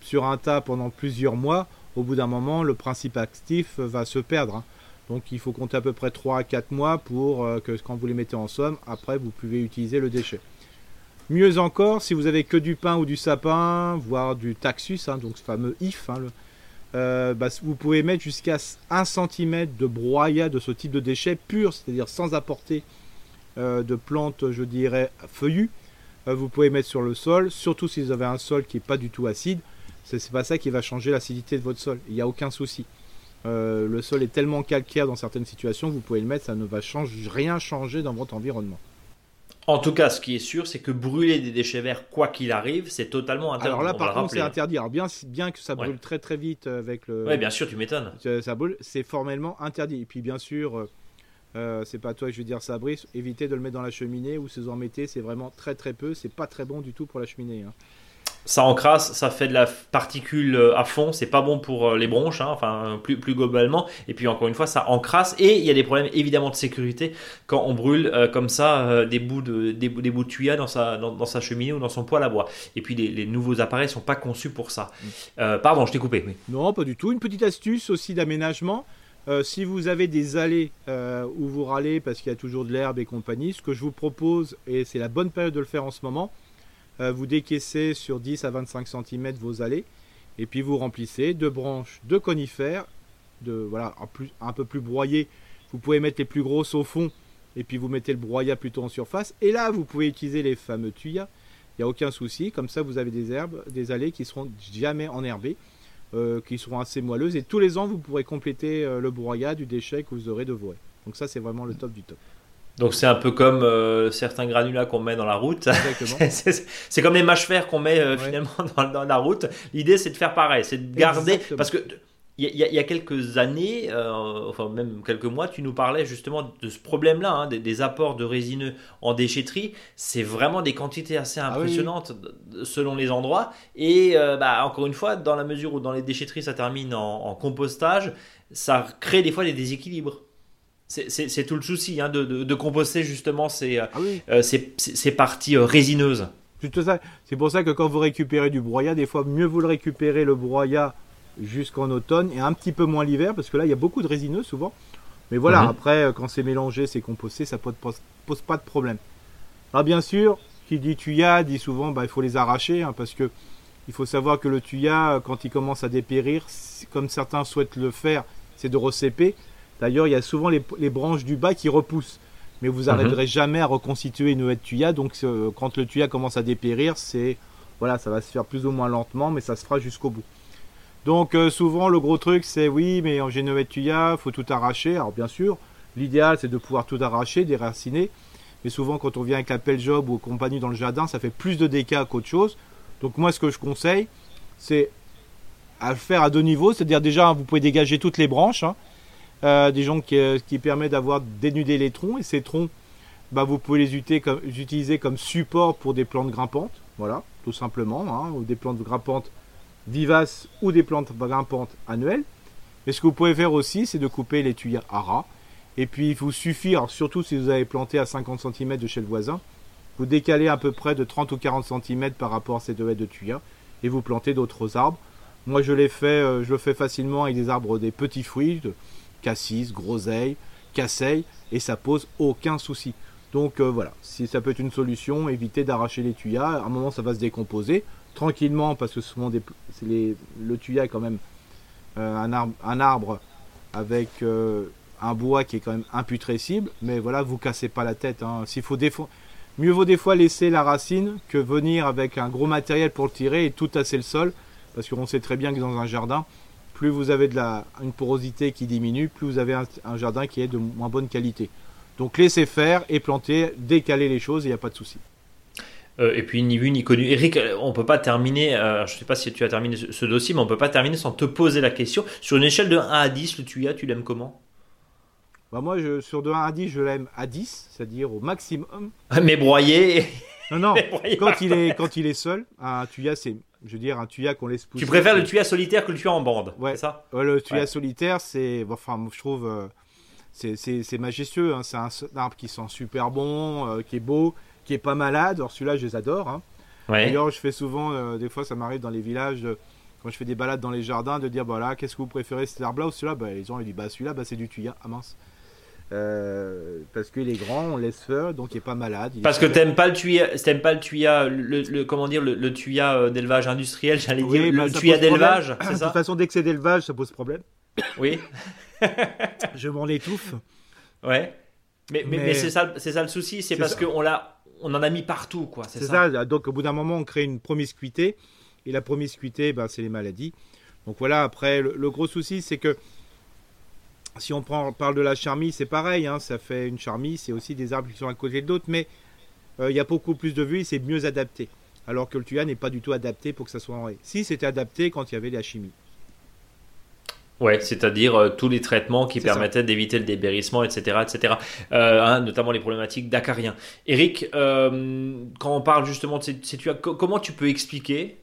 sur un tas pendant plusieurs mois, au bout d'un moment, le principe actif va se perdre. Hein. Donc il faut compter à peu près 3 à 4 mois pour euh, que quand vous les mettez en somme, après vous pouvez utiliser le déchet. Mieux encore, si vous avez que du pain ou du sapin, voire du taxus, hein, donc ce fameux if, hein, euh, bah, vous pouvez mettre jusqu'à 1 cm de broyat de ce type de déchets pur, c'est-à-dire sans apporter euh, de plantes, je dirais, feuillues. vous pouvez mettre sur le sol, surtout si vous avez un sol qui n'est pas du tout acide. C'est pas ça qui va changer l'acidité de votre sol. Il n'y a aucun souci. Euh, le sol est tellement calcaire dans certaines situations, vous pouvez le mettre, ça ne va rien changer dans votre environnement. En tout cas, ce qui est sûr, c'est que brûler des déchets verts, quoi qu'il arrive, c'est totalement interdit. Alors là, par contre, c'est interdit. Alors bien, bien que ça brûle très très vite avec le. Oui, bien sûr, tu m'étonnes. Ça brûle, c'est formellement interdit. Et puis bien sûr, euh, euh, c'est pas toi que je vais dire ça, Brice. Évitez de le mettre dans la cheminée ou si vous en mettez, c'est vraiment très très peu. C'est pas très bon du tout pour la cheminée. Hein ça encrasse, ça fait de la particule euh, à fond, c'est pas bon pour euh, les bronches, hein, enfin plus, plus globalement. Et puis encore une fois, ça encrasse et il y a des problèmes évidemment de sécurité quand on brûle euh, comme ça des bouts de des, des bouts de tuyas dans sa dans, sa cheminée ou dans son poêle à bois. Et puis les, nouveaux appareils sont pas conçus pour ça. Mm. pardon, je t'ai coupé. Non, pas du tout. Une petite astuce aussi d'aménagement. si vous avez des allées où vous râlez parce qu'il y a toujours de l'herbe et compagnie, ce que je vous propose, et c'est la bonne période de le faire en ce moment, euh, vous décaissez sur 10 à 25 cm vos allées et puis vous remplissez de branches de conifères, de, voilà, un, peu plus broyées. Vous pouvez mettre les plus grosses au fond et puis vous mettez le broyat plutôt en surface. Et là, vous pouvez utiliser les fameux tuyas. Il n'y a aucun souci. Comme ça, vous avez des herbes, des allées qui seront jamais enherbées, euh, qui seront assez moelleuses. Et tous les ans, vous pourrez compléter euh, le broyat du déchet que vous aurez de Donc ça, c'est vraiment le top du top. Donc c'est un peu comme euh, certains granulats qu'on met dans la route. c'est comme les mâches fer qu'on met euh, finalement dans, la route. L'idée c'est de faire pareil, c'est de garder parce que il y, a quelques années, euh, enfin même quelques mois, tu nous parlais justement de ce problème-là, hein, des, apports de résineux en déchetterie. C'est vraiment des quantités assez ah impressionnantes selon les endroits. Et bah, encore une fois, dans la mesure où dans les déchetteries ça termine en compostage, ça crée des fois des déséquilibres. C'est tout le souci hein, de, composter justement ces, euh, ah euh, ces, parties euh, résineuses. C'est pour ça que quand vous récupérez du broyat, des fois mieux vous le récupérez le broyat jusqu'en automne et un petit peu moins l'hiver parce que là il y a beaucoup de résineux souvent. Mais voilà, mhm. après quand c'est mélangé, c'est composté, ça pose, pose, pas de problème. Alors bien sûr, qui dit tuya dit souvent bah, il faut les arracher hein, parce que il faut savoir que le tuya quand il commence à dépérir, comme certains souhaitent le faire, c'est de recéper. D'ailleurs, il y a souvent les, branches du bas qui repoussent. Mais vous n'arriverez mhm. jamais à reconstituer une nouvelle tuya. Donc, euh, quand le tuya commence à dépérir, c'est voilà, ça va se faire plus ou moins lentement, mais ça se fera jusqu'au bout. Donc, euh, souvent, le gros truc, c'est oui, mais en nouvelle tuya, faut tout arracher. Alors, bien sûr, l'idéal, c'est de pouvoir tout arracher, déraciner. Mais souvent, quand on vient avec la pelle job ou compagnie dans le jardin, ça fait plus de dégâts qu'autre chose. Donc, moi, ce que je conseille, c'est à le faire à deux niveaux. C'est-à-dire, déjà, vous pouvez dégager toutes les branches. Hein. Euh, des gens qui, euh, permet d'avoir dénudé les troncs. Et ces troncs bah, vous pouvez les utiliser comme support pour des plantes grimpantes. Voilà tout simplement hein, ou des plantes grimpantes vivaces ou des plantes grimpantes annuelles. Mais ce que vous pouvez faire aussi c'est de couper les tuyas à ras et puis il vous suffit surtout si vous avez planté à 50 cm de chez le voisin vous décalez à peu près de 30 ou 40 cm par rapport à ces deux haies de tuya et vous plantez d'autres arbres. Moi je l'ai fait, euh, je le fais facilement avec des arbres des petits fruits, cassis, groseille, casseille, et ça pose aucun souci. Donc euh, voilà, si ça peut être une solution, évitez d'arracher les tuyas. À un moment ça va se décomposer tranquillement parce que souvent le tuya est quand même euh, un, arbre, avec un bois qui est quand même imputrescible, mais voilà, vous cassez pas la tête. Hein. S'il faut Mieux vaut des fois laisser la racine que venir avec un gros matériel pour le tirer et tout tasser le sol, parce qu'on sait très bien que dans un jardin, plus vous avez de la, une porosité qui diminue, plus vous avez un, jardin qui est de moins bonne qualité. Donc laissez faire et planter, décaler les choses, il n'y a pas de souci. Euh, et puis ni vu ni connu. Eric, euh, on peut pas terminer, euh, je ne sais pas si tu as terminé ce, dossier, mais on peut pas terminer sans te poser la question. Sur une échelle de 1 à 10, le tuya, tu l'aimes comment? Bah moi, je, sur de 1 à 10, je l'aime à 10, c'est-à-dire au maximum. Mais broyé Non, non, quand, il est, quand il est seul, un tuya, c'est, je veux dire, un tuya qu'on laisse pousser. Tu préfères le tuya solitaire que le tuya en bande, ouais. c'est ça ouais, Le tuya solitaire, c'est, enfin, je trouve, euh, c'est majestueux. Hein. C'est un, arbre qui sent super bon, euh, qui est beau, qui est pas malade. Alors celui-là, je les adore. Hein. D'ailleurs, je fais souvent, euh, des fois, ça m'arrive dans les villages, quand je fais des balades dans les jardins, de dire, voilà, qu'est-ce que vous préférez, cet arbre-là ou celui-là? Bah, Ils ont dit, bah celui-là, bah, c'est du tuya. Ah mince. Euh, parce qu'il est grand, on laisse faire, donc il est pas malade. parce que t'aimes pas le tuya, t'aimes pas le tuya, le, comment dire, le, tuya euh, d'élevage industriel, j'allais dire, le bah, tuya d'élevage, c'est ça De toute façon, dès que c'est d'élevage, ça pose problème. Oui. Je m'en étouffe. Ouais. Mais, mais, mais, c'est ça, c'est ça le souci, c'est parce qu'on l'a, on en a mis partout, quoi. C'est ça. ça. Donc au bout d'un moment, on crée une promiscuité, et la promiscuité, ben, c'est les maladies. Donc voilà. Après, le gros souci, c'est que si on prend, parle de la charmille, c'est pareil, hein, ça fait une charmille, c'est aussi des arbres qui sont à côté de d'autres, mais euh, il y a beaucoup plus de vues et c'est mieux adapté. Alors que le tuya n'est pas du tout adapté pour que ça soit en haie. Si, c'était adapté quand il y avait la chimie. Ouais, c'est-à-dire euh, tous les traitements qui permettaient d'éviter le débérissement, etc., etc. Euh, hein, notamment les problématiques d'acariens. Eric, quand on parle justement de ces, ces tuyas, comment tu peux expliquer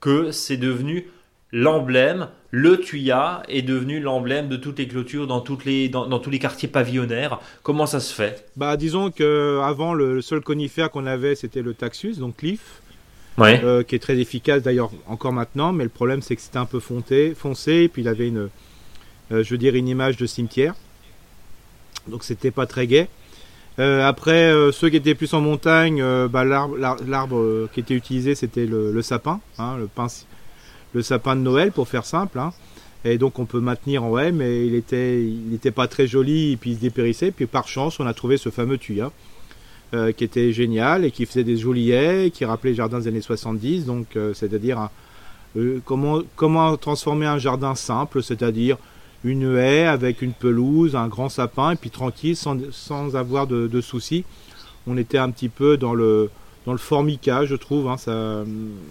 que c'est devenu l'emblème, le tuya est devenu l'emblème de toutes les clôtures dans, toutes les, dans, tous les quartiers pavillonnaires. Comment ça se fait? Bah disons que avant le seul conifère qu'on avait c'était le taxus, donc cliff, euh, qui est très efficace d'ailleurs encore maintenant, mais le problème c'est que c'était un peu fonté, foncé, et puis il avait une, euh, je veux dire une image de cimetière, donc c'était pas très gai. Euh, après, ceux qui étaient plus en montagne, bah, l'arbre qui était utilisé c'était le, sapin, hein, le pin le sapin de Noël, pour faire simple. Hein. Et donc on peut maintenir en haie, mais il était, il n'était pas très joli, et puis il se dépérissait. Puis par chance, on a trouvé ce fameux tuya, euh, qui était génial et qui faisait des jolis haies, qui rappelait les jardins des années 70. Donc euh, c'est-à-dire euh, comment, comment transformer un jardin simple, c'est-à-dire une haie avec une pelouse, un grand sapin, et puis tranquille, sans, sans avoir de, de soucis. On était un petit peu dans le, dans le formica, je trouve. Hein, ça,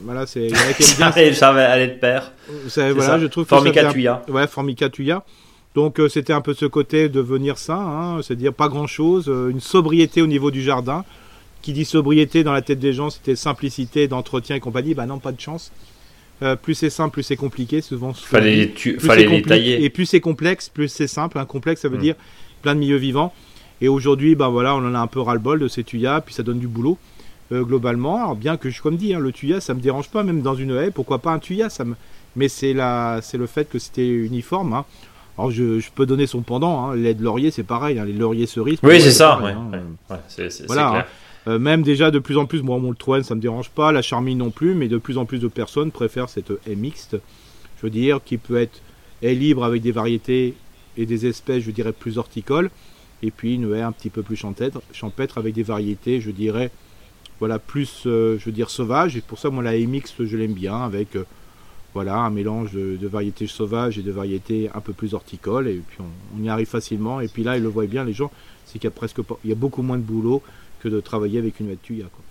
voilà, c'est. ça, ça va aller de pair. Voilà, je trouve formica tuya. Ouais, formica tuya. Donc euh, c'était un peu ce côté de venir sain, hein, c'est-à-dire pas grand-chose, euh, une sobriété au niveau du jardin. Qui dit sobriété dans la tête des gens, c'était simplicité d'entretien et compagnie. Bah non, pas de chance. Euh, plus c'est simple, plus c'est compliqué. Souvent, fallait, tu, fallait les tailler. Et plus c'est complexe, plus c'est simple. Un complexe, ça veut hmm. dire plein de milieux vivants. Et aujourd'hui, ben voilà, on en a un peu ras-le-bol de ces tuyas, puis ça donne du boulot. Euh, globalement. Alors bien que je comme dit, hein, le tuya ça me dérange pas, même dans une haie, pourquoi pas un tuya ça me... Mais c'est le fait que c'était uniforme. Hein. Alors je, peux donner son pendant, hein. lait de laurier c'est pareil, hein. les lauriers cerises. Oui c'est ça. voilà. Euh, même déjà de plus en plus, moi mon troène ça me dérange pas, la charmille non plus, mais de plus en plus de personnes préfèrent cette haie mixte. Je veux dire qui peut être haie libre avec des variétés et des espèces, je dirais plus horticoles, et puis une haie un petit peu plus champêtre, champêtre avec des variétés, je dirais voilà, plus, euh, je veux dire, sauvage. Et pour ça, moi, la mixte, je l'aime bien, avec euh, voilà, un mélange de, variétés sauvages et de variétés un peu plus horticoles. Et puis, on, y arrive facilement. Et puis là, ils le voient bien, les gens, c'est qu'il y a presque pas, il y a beaucoup moins de boulot que de travailler avec une tuya. Quoi.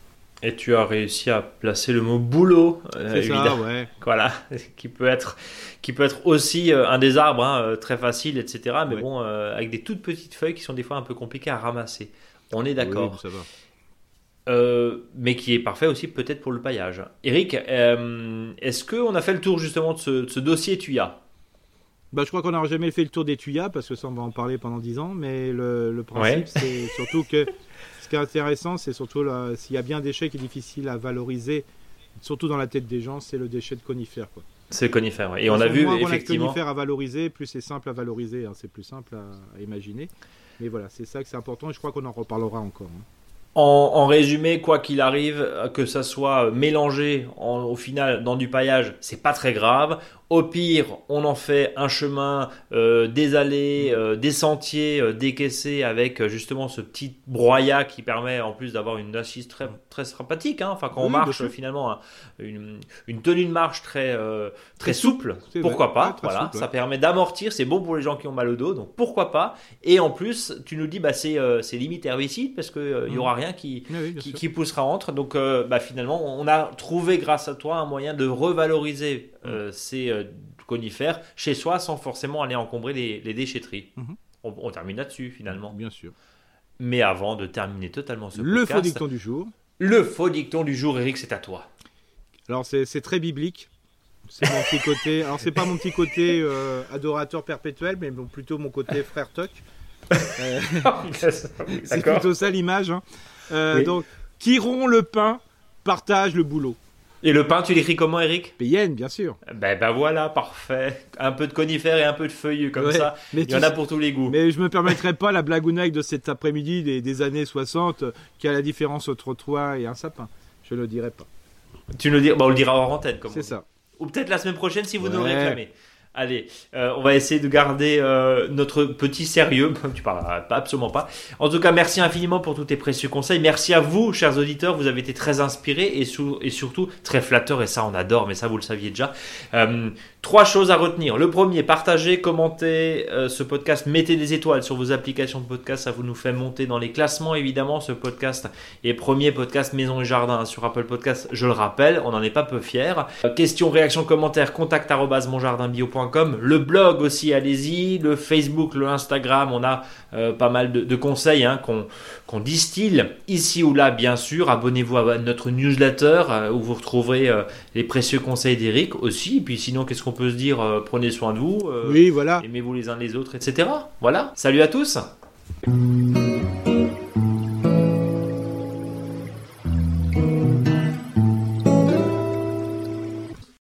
Et tu as réussi à placer le mot boulot, euh, ça, ouais. Voilà, qui peut être, qui peut être aussi un des arbres, hein, très facile, etc. Mais bon, avec des toutes petites feuilles qui sont des fois un peu compliquées à ramasser. On est d'accord. va. Euh, mais qui est parfait aussi peut-être pour le paillage. Eric, euh, est-ce qu'on a fait le tour justement de ce, dossier Tuya? Bah, je crois qu'on n'aura jamais fait le tour des tuyas parce que ça on va en parler pendant 10 ans, mais le, le principe c'est surtout que ce qui est intéressant c'est surtout s'il y a bien un déchet qui est difficile à valoriser, surtout dans la tête des gens, c'est le déchet de conifères. Quoi. C'est le conifère, et on a vu effectivement. conifères à valoriser, plus c'est simple à valoriser, hein, c'est plus simple à, imaginer. Mais voilà, c'est ça que c'est important et je crois qu'on en reparlera encore. Hein. En, résumé, quoi qu'il arrive, que ça soit mélangé au final dans du paillage, c'est pas très grave. Au pire, on en fait un chemin, euh, des allées, euh, des sentiers euh, décaissés avec justement ce petit broyat qui permet en plus d'avoir une assise très, très sympathique. Hein. Enfin, quand on marche, finalement, hein, une, tenue de marche très, très, souple, pourquoi pas Voilà, ça permet d'amortir. C'est bon pour les gens qui ont mal au dos, donc pourquoi pas Et en plus, tu nous dis, bah, c'est limite herbicide parce qu'il n'y aura mm. rien qui, qui, poussera entre. Donc, bah, finalement, on a trouvé grâce à toi un moyen de revaloriser mm. ces conifères chez soi sans forcément aller encombrer les, déchetteries. Mhm. on, termine là-dessus finalement. Bien sûr. Mais avant de terminer totalement ce le faux dicton du jour. Le faux dicton du jour, Eric, c'est à toi. Alors c'est très biblique. C'est mon petit côté. Alors c'est pas mon petit côté euh, adorateur perpétuel, mais plutôt mon côté frère Toc. Euh, c'est plutôt ça l'image. Hein. Euh, donc, qui rompt le pain partage le boulot. Et le pain, tu l'écris comment, Eric? PN, bien sûr. Ben, ben voilà, parfait. Un peu de conifères et un peu de feuilles, comme ça. Mais Il y en a pour tous les goûts. Mais je me permettrai pas la blagounaille de cet après-midi des, années 60, qui a la différence entre toi et un sapin. Je ne le dirai pas. Tu le dis, bon, on le dira hors antenne, comme C'est ça. Ou peut-être la semaine prochaine si vous nous réclamez. Allez, euh, on va essayer de garder euh, notre petit sérieux. tu parles pas, absolument pas. En tout cas, merci infiniment pour tous tes précieux conseils. Merci à vous, chers auditeurs. Vous avez été très inspirés et, et surtout très flatteurs. Et ça, on adore. Mais ça, vous le saviez déjà. Euh, Trois choses à retenir. Le premier, partagez, commentez ce podcast, mettez des étoiles sur vos applications de podcast, ça vous nous fait monter dans les classements évidemment. Ce podcast est premier podcast Maison et Jardin sur Apple Podcast, je le rappelle, on n'en est pas peu fiers. Questions, réactions, commentaires, contact monjardinbio.com. Le blog aussi, allez-y. Le Facebook, le Instagram, on a euh, pas mal de, conseils hein, qu'on distille ici ou là bien sûr. Abonnez-vous à notre newsletter où vous retrouverez les précieux conseils d'Eric aussi. Puis sinon, qu'est-ce qu'on on peut se dire euh, prenez soin de vous, euh, oui, voilà. aimez-vous les uns les autres, etc. Voilà. Salut à tous.